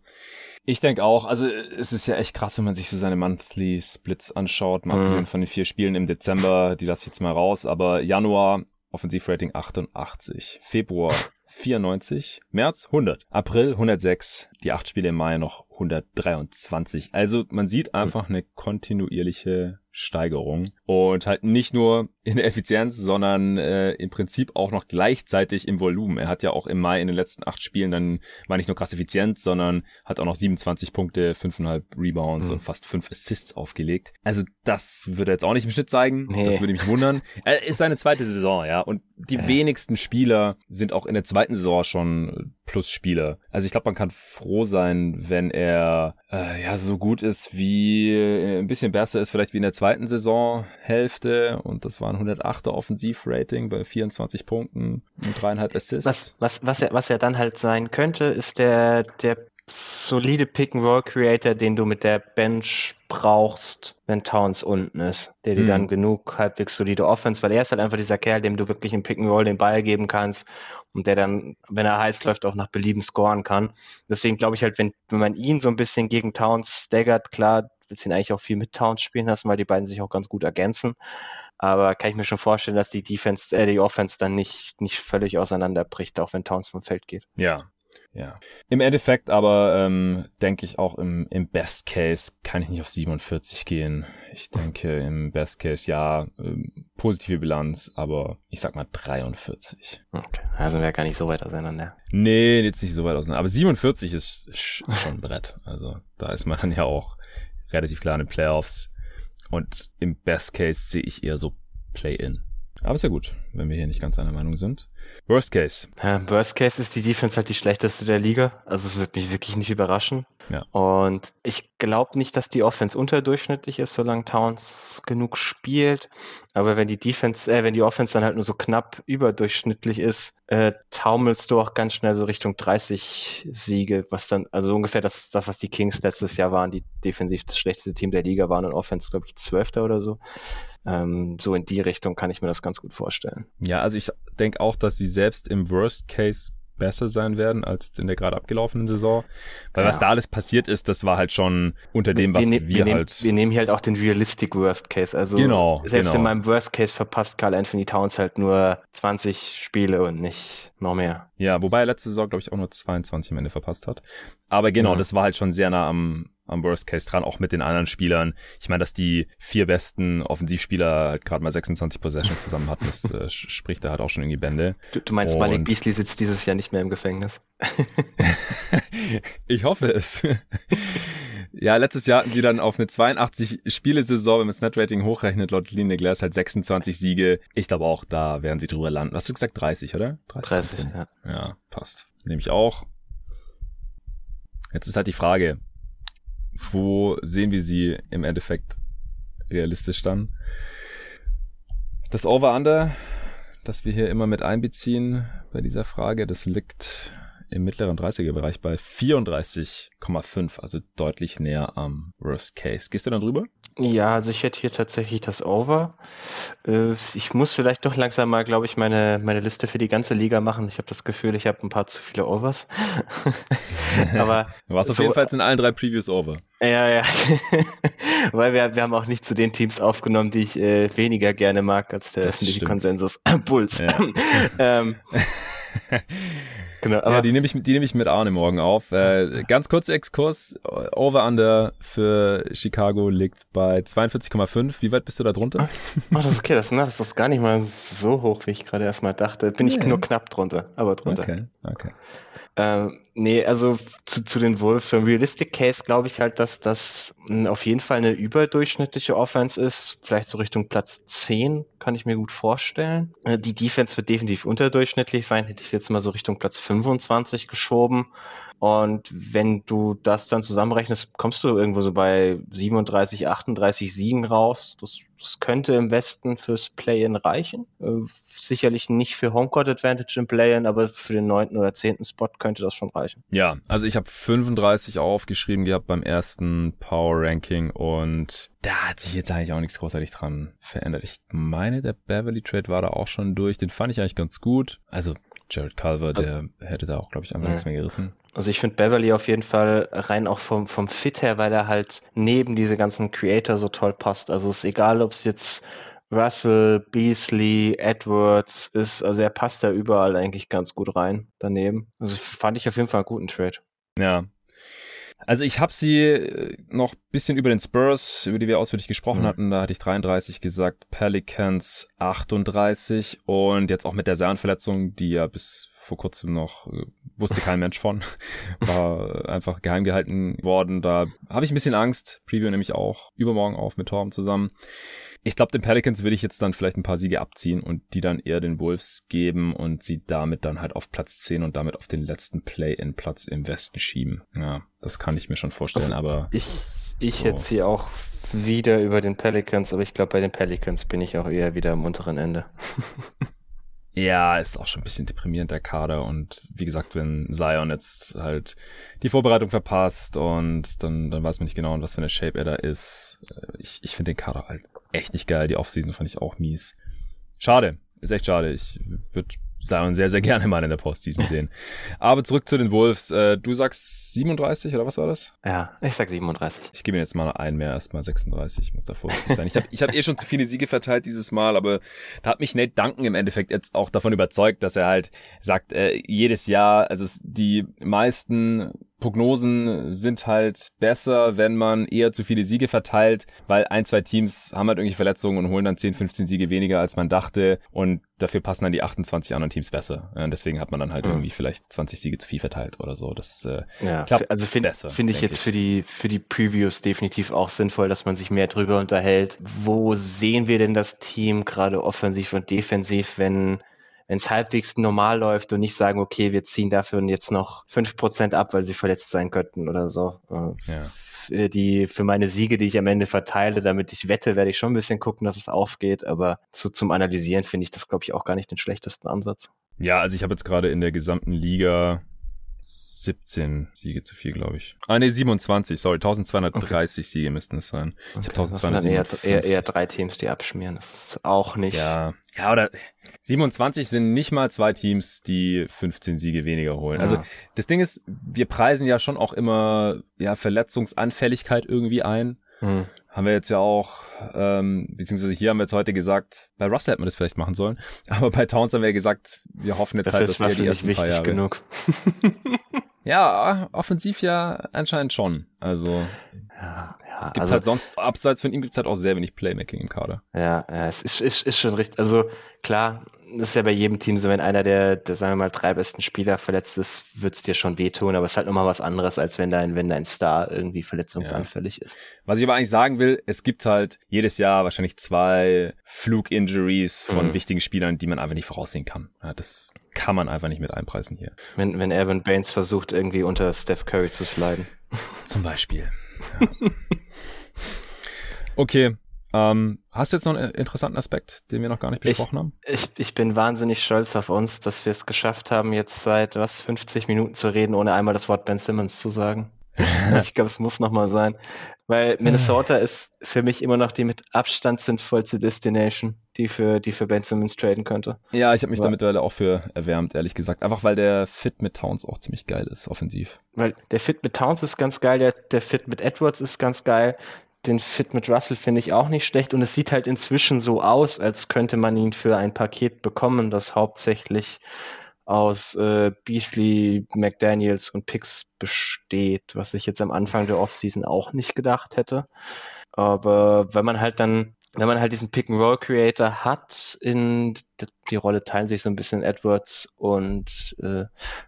Ich denke auch, also es ist ja echt krass, wenn man sich so seine Monthly Splits anschaut, mal mhm. abgesehen von den vier Spielen im Dezember, die lasse ich jetzt mal raus, aber Januar Offensivrating 88, Februar 94, März 100, April 106, die acht Spiele im Mai noch 123. Also man sieht einfach eine kontinuierliche Steigerung und halt nicht nur in der Effizienz, sondern äh, im Prinzip auch noch gleichzeitig im Volumen. Er hat ja auch im Mai in den letzten acht Spielen dann war nicht nur krass effizient, sondern hat auch noch 27 Punkte, 5,5 Rebounds mhm. und fast 5 Assists aufgelegt. Also das würde er jetzt auch nicht im Schnitt zeigen. Nee. Das würde mich wundern. (laughs) Er ist seine zweite Saison, ja. Und die ja. wenigsten Spieler sind auch in der zweiten Saison schon Plus-Spieler. Also ich glaube, man kann froh sein, wenn er äh, ja so gut ist wie äh, ein bisschen besser ist, vielleicht wie in der zweiten Saisonhälfte. Und das war ein 108er Offensivrating bei 24 Punkten und dreieinhalb Assists. Was, was, was, er, was er dann halt sein könnte, ist der, der solide Pick-and-Roll-Creator, den du mit der Bench brauchst, wenn Towns unten ist, der dir mhm. dann genug halbwegs solide Offense, weil er ist halt einfach dieser Kerl, dem du wirklich im Pick-and-Roll den Ball geben kannst und der dann, wenn er heiß läuft, auch nach Belieben scoren kann. Deswegen glaube ich halt, wenn, wenn man ihn so ein bisschen gegen Towns staggert, klar, willst ihn eigentlich auch viel mit Towns spielen lassen, weil die beiden sich auch ganz gut ergänzen. Aber kann ich mir schon vorstellen, dass die Defense, äh, die Offense dann nicht, nicht völlig auseinanderbricht, auch wenn Towns vom Feld geht. Ja, ja. Im Endeffekt aber ähm, denke ich auch im, im Best Case kann ich nicht auf 47 gehen. Ich denke im Best Case ja ähm, positive Bilanz, aber ich sag mal 43. Okay, also wäre gar nicht so weit auseinander. Nee, jetzt nicht so weit auseinander. Aber 47 ist, ist schon ein Brett. Also da ist man dann (laughs) ja auch relativ klar in den Playoffs. Und im Best Case sehe ich eher so Play-In. Aber ist ja gut, wenn wir hier nicht ganz einer Meinung sind. Worst Case. Ja, worst Case ist die Defense halt die schlechteste der Liga. Also es wird mich wirklich nicht überraschen. Ja. Und ich glaube nicht, dass die Offense unterdurchschnittlich ist, solange Towns genug spielt. Aber wenn die Defense, äh, wenn die Offense dann halt nur so knapp überdurchschnittlich ist, äh, taumelst du auch ganz schnell so Richtung 30 Siege, was dann, also ungefähr das, das, was die Kings letztes Jahr waren, die defensiv das schlechteste Team der Liga waren und Offense, glaube ich, Zwölfter oder so. Ähm, so in die Richtung kann ich mir das ganz gut vorstellen. Ja, also ich denke auch, dass sie selbst im Worst Case besser sein werden als jetzt in der gerade abgelaufenen Saison. Weil ja. was da alles passiert ist, das war halt schon unter dem, was wir, wir, wir nehmen, halt. Wir nehmen hier halt auch den Realistic Worst Case. Also genau, selbst genau. in meinem Worst Case verpasst Carl Anthony Towns halt nur 20 Spiele und nicht noch mehr. Ja, wobei er letzte Saison, glaube ich, auch nur 22 am Ende verpasst hat. Aber genau, ja. das war halt schon sehr nah am, am Worst Case dran, auch mit den anderen Spielern. Ich meine, dass die vier besten Offensivspieler halt gerade mal 26 Possessions zusammen hatten, das äh, spricht da halt auch schon irgendwie Bände. Du, du meinst, Und... Malik Beasley sitzt dieses Jahr nicht mehr im Gefängnis? (laughs) ich hoffe es. Ja, letztes Jahr hatten sie dann auf eine 82 Spiele-Saison, wenn man das Net-Rating hochrechnet, laut Linie Glass halt 26 Siege. Ich glaube auch, da werden sie drüber landen. Hast du gesagt 30, oder? 30, 30 ja. Ja, passt. Nehme ich auch. Jetzt ist halt die Frage, wo sehen wir sie im Endeffekt realistisch dann? Das Over-Under, das wir hier immer mit einbeziehen bei dieser Frage, das liegt im mittleren 30er-Bereich bei 34,5, also deutlich näher am Worst Case. Gehst du dann drüber? Ja, also ich hätte hier tatsächlich das Over. Äh, ich muss vielleicht doch langsam mal, glaube ich, meine, meine Liste für die ganze Liga machen. Ich habe das Gefühl, ich habe ein paar zu viele Overs. (laughs) Aber du warst so, auf jeden Fall in allen drei Previews over. Ja, ja. (laughs) Weil wir, wir haben auch nicht zu den Teams aufgenommen, die ich äh, weniger gerne mag als der öffentliche Konsensus. (laughs) Bulls. Ja. ähm, Genau, aber ja, die nehme ich, die nehme ich mit Arne morgen auf. Äh, ganz kurzer Exkurs. Over-Under für Chicago liegt bei 42,5. Wie weit bist du da drunter? Oh, das ist okay. Das, na, das ist gar nicht mal so hoch, wie ich gerade erstmal dachte. Bin ich nur knapp drunter, aber drunter. Okay, okay. Ähm, nee, also zu, zu den Wolves, so ein Realistic Case glaube ich halt, dass das auf jeden Fall eine überdurchschnittliche Offense ist. Vielleicht so Richtung Platz 10, kann ich mir gut vorstellen. Äh, die Defense wird definitiv unterdurchschnittlich sein, hätte ich jetzt mal so Richtung Platz 25 geschoben. Und wenn du das dann zusammenrechnest, kommst du irgendwo so bei 37, 38 Siegen raus. Das, das könnte im Westen fürs Play-In reichen. Äh, sicherlich nicht für Homecourt Advantage im Play-In, aber für den neunten oder zehnten Spot könnte das schon reichen. Ja, also ich habe 35 aufgeschrieben gehabt beim ersten Power Ranking und da hat sich jetzt eigentlich auch nichts großartig dran verändert. Ich meine, der Beverly Trade war da auch schon durch. Den fand ich eigentlich ganz gut. Also Jared Culver, der hätte da auch, glaube ich, einfach nichts mehr gerissen. Also ich finde Beverly auf jeden Fall rein auch vom, vom Fit her, weil er halt neben diese ganzen Creator so toll passt. Also es ist egal, ob es jetzt Russell, Beasley, Edwards ist, also er passt da überall eigentlich ganz gut rein daneben. Also fand ich auf jeden Fall einen guten Trade. Ja, also ich habe sie äh, noch bisschen über den Spurs, über die wir ausführlich gesprochen mhm. hatten. Da hatte ich 33 gesagt, Pelicans 38 und jetzt auch mit der Sernverletzung, die ja bis vor kurzem noch äh, wusste kein Mensch von, (laughs) war einfach geheim gehalten worden. Da habe ich ein bisschen Angst. Preview nämlich auch übermorgen auf mit Torben zusammen. Ich glaube, den Pelicans würde ich jetzt dann vielleicht ein paar Siege abziehen und die dann eher den Wolves geben und sie damit dann halt auf Platz 10 und damit auf den letzten Play-in-Platz im Westen schieben. Ja, das kann ich mir schon vorstellen, also aber. Ich, ich so. hätte sie auch wieder über den Pelicans, aber ich glaube, bei den Pelicans bin ich auch eher wieder am unteren Ende. (laughs) Ja, ist auch schon ein bisschen deprimierend, der Kader. Und wie gesagt, wenn Zion jetzt halt die Vorbereitung verpasst und dann, dann weiß man nicht genau, in was für eine Shape er da ist. Äh, ich, ich finde den Kader halt echt nicht geil. Die Offseason fand ich auch mies. Schade. Ist echt schade. Ich würde Zion sehr, sehr gerne mal in der Postseason (laughs) sehen. Aber zurück zu den Wolves. Äh, du sagst 37 oder was war das? Ja, ich sag 37. Ich gebe mir jetzt mal ein mehr, erstmal 36. Ich muss da vorsichtig sein. Ich habe ich hab eh schon zu viele Siege verteilt dieses Mal, aber da hat mich Nate Duncan im Endeffekt jetzt auch davon überzeugt, dass er halt sagt, äh, jedes Jahr, also die meisten Prognosen sind halt besser, wenn man eher zu viele Siege verteilt, weil ein, zwei Teams haben halt irgendwie Verletzungen und holen dann 10, 15 Siege weniger, als man dachte und dafür passen dann die 28 anderen Teams besser. Und deswegen hat man dann halt mhm. irgendwie vielleicht 20 Siege zu viel verteilt oder so. Das äh, ja, klappt also finde find ich jetzt ich. für die für die Previews definitiv auch sinnvoll, dass man sich mehr drüber unterhält. Wo sehen wir denn das Team gerade offensiv und defensiv, wenn wenn es halbwegs normal läuft und nicht sagen, okay, wir ziehen dafür jetzt noch fünf Prozent ab, weil sie verletzt sein könnten oder so. Äh, ja für die, für meine Siege, die ich am Ende verteile, damit ich wette, werde ich schon ein bisschen gucken, dass es aufgeht. Aber zu, zum Analysieren finde ich das, glaube ich, auch gar nicht den schlechtesten Ansatz. Ja, also ich habe jetzt gerade in der gesamten Liga 17 Siege zu viel, glaube ich. Ah, nee, 27, sorry, 1230 okay. Siege müssten es sein. Ich okay, habe 1257. Eher, eher, eher drei Teams, die abschmieren. Das ist auch nicht. Ja, ja, oder 27 sind nicht mal zwei Teams, die 15 Siege weniger holen. Also, ja. Also das Ding ist, wir preisen ja schon auch immer ja Verletzungsanfälligkeit irgendwie ein. Hm. Haben wir jetzt ja auch, ähm, beziehungsweise hier haben wir jetzt heute gesagt, bei Russell hätte man das vielleicht machen sollen, (laughs) aber bei Towns haben wir gesagt, wir hoffen jetzt Dafür halt, dass wir die ersten paar Jahre. genug. (laughs) ja, offensiv ja anscheinend schon. Also ja, ja, gibt also, halt sonst, abseits von ihm gibt es halt auch sehr wenig Playmaking im Kader. Ja, ja es ist, ist, ist schon richtig. Also klar, das ist ja bei jedem Team so, wenn einer der, der sagen wir mal, drei besten Spieler verletzt ist, wird es dir schon wehtun, aber es ist halt nochmal was anderes, als wenn dein, wenn dein Star irgendwie verletzungsanfällig ja. ist. Was ich aber eigentlich sagen will, es gibt halt jedes Jahr wahrscheinlich zwei Flug-Injuries von mhm. wichtigen Spielern, die man einfach nicht voraussehen kann. Ja, das kann man einfach nicht mit einpreisen hier. Wenn, wenn Evan Baines versucht, irgendwie unter Steph Curry zu sliden. Zum Beispiel. Ja. (laughs) okay, ähm, hast du jetzt noch einen interessanten Aspekt, den wir noch gar nicht besprochen ich, haben? Ich, ich bin wahnsinnig stolz auf uns, dass wir es geschafft haben, jetzt seit was 50 Minuten zu reden, ohne einmal das Wort Ben Simmons zu sagen. (laughs) ich glaube, es muss nochmal sein. Weil Minnesota ist für mich immer noch die mit Abstand sinnvollste Destination, die für, die für Ben Simmons traden könnte. Ja, ich habe mich da mittlerweile auch für erwärmt, ehrlich gesagt. Einfach weil der Fit mit Towns auch ziemlich geil ist, offensiv. Weil der Fit mit Towns ist ganz geil, der, der Fit mit Edwards ist ganz geil den Fit mit Russell finde ich auch nicht schlecht und es sieht halt inzwischen so aus, als könnte man ihn für ein Paket bekommen, das hauptsächlich aus äh, Beasley, McDaniels und Picks besteht, was ich jetzt am Anfang der Offseason auch nicht gedacht hätte. Aber wenn man halt dann wenn man halt diesen Pick-and-Roll-Creator hat, in die Rolle teilen sich so ein bisschen Edwards und äh,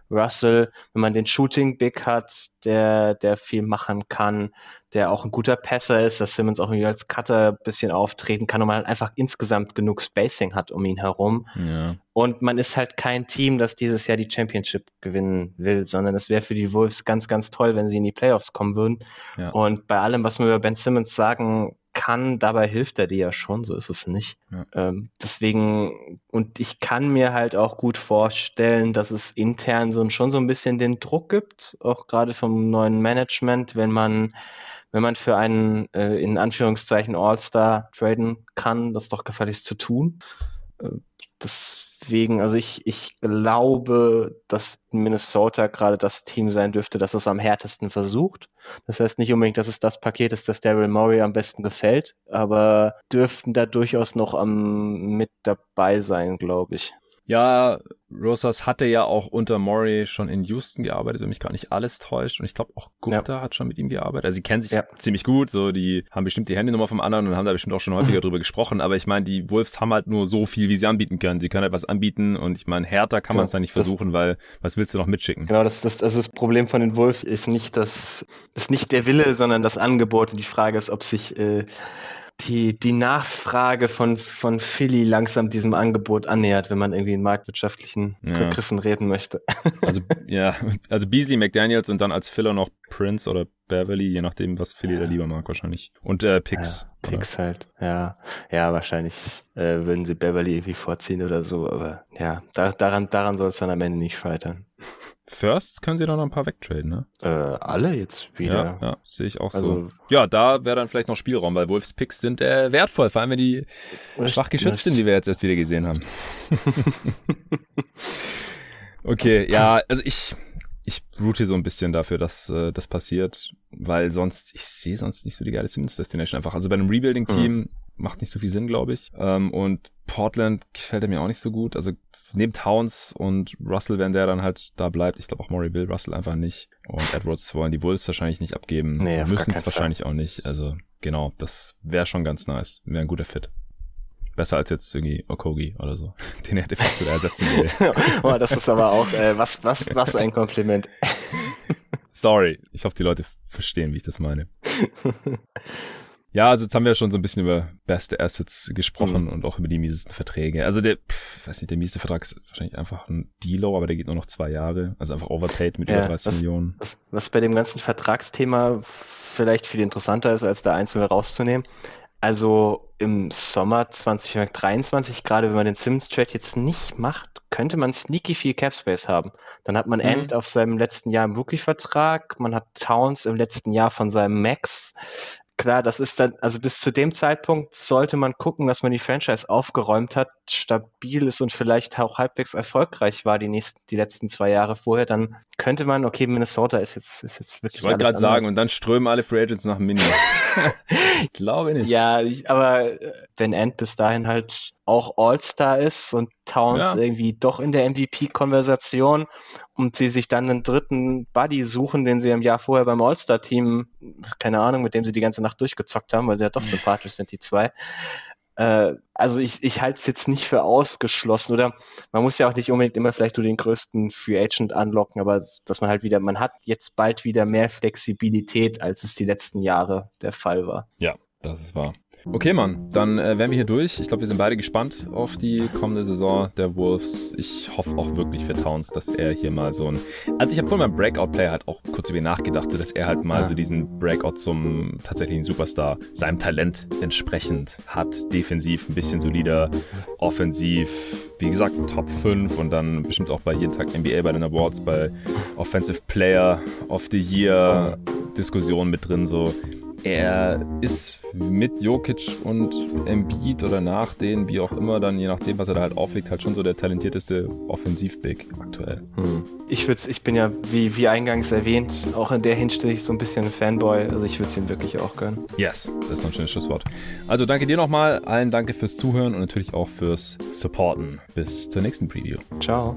Russell, wenn man den Shooting Big hat, der, der viel machen kann, der auch ein guter Passer ist, dass Simmons auch irgendwie als Cutter ein bisschen auftreten kann und man halt einfach insgesamt genug Spacing hat um ihn herum. Ja. Und man ist halt kein Team, das dieses Jahr die Championship gewinnen will, sondern es wäre für die Wolves ganz, ganz toll, wenn sie in die Playoffs kommen würden. Ja. Und bei allem, was wir über Ben Simmons sagen, kann, dabei hilft er dir ja schon, so ist es nicht. Ja. Ähm, deswegen, und ich kann mir halt auch gut vorstellen, dass es intern so schon so ein bisschen den Druck gibt, auch gerade vom neuen Management, wenn man, wenn man für einen äh, in Anführungszeichen All-Star traden kann, das doch gefälligst zu tun. Äh, Deswegen, also ich, ich glaube, dass Minnesota gerade das Team sein dürfte, das es am härtesten versucht. Das heißt nicht unbedingt, dass es das Paket ist, das Daryl Murray am besten gefällt, aber dürften da durchaus noch am, mit dabei sein, glaube ich. Ja, Rosas hatte ja auch unter Murray schon in Houston gearbeitet, wenn mich gar nicht alles täuscht. Und ich glaube auch Gupta ja. hat schon mit ihm gearbeitet. Also sie kennen sich ja. ziemlich gut, so die haben bestimmt die Handynummer vom anderen und haben da bestimmt auch schon häufiger (laughs) drüber gesprochen. Aber ich meine, die Wolves haben halt nur so viel, wie sie anbieten können. Sie können halt was anbieten und ich meine, härter kann man es ja, nicht versuchen, weil was willst du noch mitschicken? Genau, das, das, also das Problem von den Wolves ist nicht das, ist nicht der Wille, sondern das Angebot. Und die Frage ist, ob sich äh, die, die Nachfrage von, von Philly langsam diesem Angebot annähert, wenn man irgendwie in marktwirtschaftlichen ja. Begriffen reden möchte. (laughs) Also, ja, also Beasley, McDaniels und dann als Filler noch Prince oder Beverly, je nachdem, was Philly ja. da lieber mag wahrscheinlich. Und äh, Picks. Ja, Picks halt, ja. Ja, wahrscheinlich äh, würden sie Beverly irgendwie vorziehen oder so, aber ja, da, daran, daran soll es dann am Ende nicht scheitern. Firsts können sie doch noch ein paar wegtraden, ne? Äh, alle jetzt wieder. Ja, ja sehe ich auch also, so. Ja, da wäre dann vielleicht noch Spielraum, weil Wolves Picks sind äh, wertvoll, vor allem wenn die schwach geschützt sind, die wir jetzt erst wieder gesehen haben. (laughs) okay, ja, also ich, ich route so ein bisschen dafür, dass äh, das passiert, weil sonst, ich sehe sonst nicht so die geile Simmons Destination einfach. Also bei einem Rebuilding-Team mhm. macht nicht so viel Sinn, glaube ich. Ähm, und Portland gefällt er mir auch nicht so gut. Also neben Towns und Russell, wenn der dann halt da bleibt, ich glaube auch Maury will Russell einfach nicht. Und Edwards wollen die Wolves wahrscheinlich nicht abgeben. Nee, Müssen es wahrscheinlich auch nicht. Also genau, das wäre schon ganz nice. Wäre ein guter Fit. Besser als jetzt irgendwie Okogi oder so, (laughs) den er de facto ersetzen will. (laughs) oh, das ist aber auch, äh, was, was, was ein Kompliment. Sorry, ich hoffe, die Leute verstehen, wie ich das meine. (laughs) Ja, also jetzt haben wir ja schon so ein bisschen über beste Assets gesprochen mhm. und auch über die miesesten Verträge. Also der, pff, weiß nicht, der mieseste Vertrag ist wahrscheinlich einfach ein Dealo, aber der geht nur noch zwei Jahre. Also einfach overpaid mit ja, über 30 was, Millionen. Was, was bei dem ganzen Vertragsthema vielleicht viel interessanter ist, als da einzelne rauszunehmen. Also im Sommer 2023, gerade wenn man den Simmons Trade jetzt nicht macht, könnte man sneaky viel Cap Space haben. Dann hat man mhm. End auf seinem letzten Jahr im Rookie-Vertrag, man hat Towns im letzten Jahr von seinem Max klar, das ist dann, also bis zu dem Zeitpunkt sollte man gucken, dass man die Franchise aufgeräumt hat, stabil ist und vielleicht auch halbwegs erfolgreich war die nächsten, die letzten zwei Jahre vorher, dann könnte man, okay, Minnesota ist jetzt, ist jetzt wirklich. Ich wollte gerade sagen, und dann strömen alle Free Agents nach Mini. (laughs) ich glaube nicht. Ja, aber äh, wenn End bis dahin halt auch All-Star ist und Towns ja. irgendwie doch in der MVP-Konversation und sie sich dann einen dritten Buddy suchen, den sie im Jahr vorher beim All-Star-Team, keine Ahnung, mit dem sie die ganze Nacht durchgezockt haben, weil sie ja doch sympathisch sind, die zwei. Äh, also ich, ich halte es jetzt nicht für ausgeschlossen oder man muss ja auch nicht unbedingt immer vielleicht nur den größten Free Agent anlocken, aber dass man halt wieder, man hat jetzt bald wieder mehr Flexibilität, als es die letzten Jahre der Fall war. Ja, das ist wahr. Okay, Mann, dann äh, wären wir hier durch. Ich glaube, wir sind beide gespannt auf die kommende Saison der Wolves. Ich hoffe auch wirklich für Towns, dass er hier mal so ein. Also, ich habe vorhin beim Breakout-Player halt auch kurz über ihn nachgedacht, dass er halt mal ja. so diesen Breakout zum tatsächlichen Superstar seinem Talent entsprechend hat. Defensiv ein bisschen solider, offensiv, wie gesagt, Top 5 und dann bestimmt auch bei jeden Tag NBA bei den Awards, bei Offensive Player of the Year Diskussionen mit drin. So, er ist mit Jokic und Embiid oder nach denen, wie auch immer, dann je nachdem, was er da halt auflegt, halt schon so der talentierteste Offensivbig aktuell. Hm. Ich würde ich bin ja, wie, wie eingangs erwähnt, auch in der Hinsicht so ein bisschen ein Fanboy. Also ich würde es ihm wirklich auch gönnen. Yes, das ist ein schönes Schlusswort. Also danke dir nochmal, allen danke fürs Zuhören und natürlich auch fürs Supporten. Bis zur nächsten Preview. Ciao.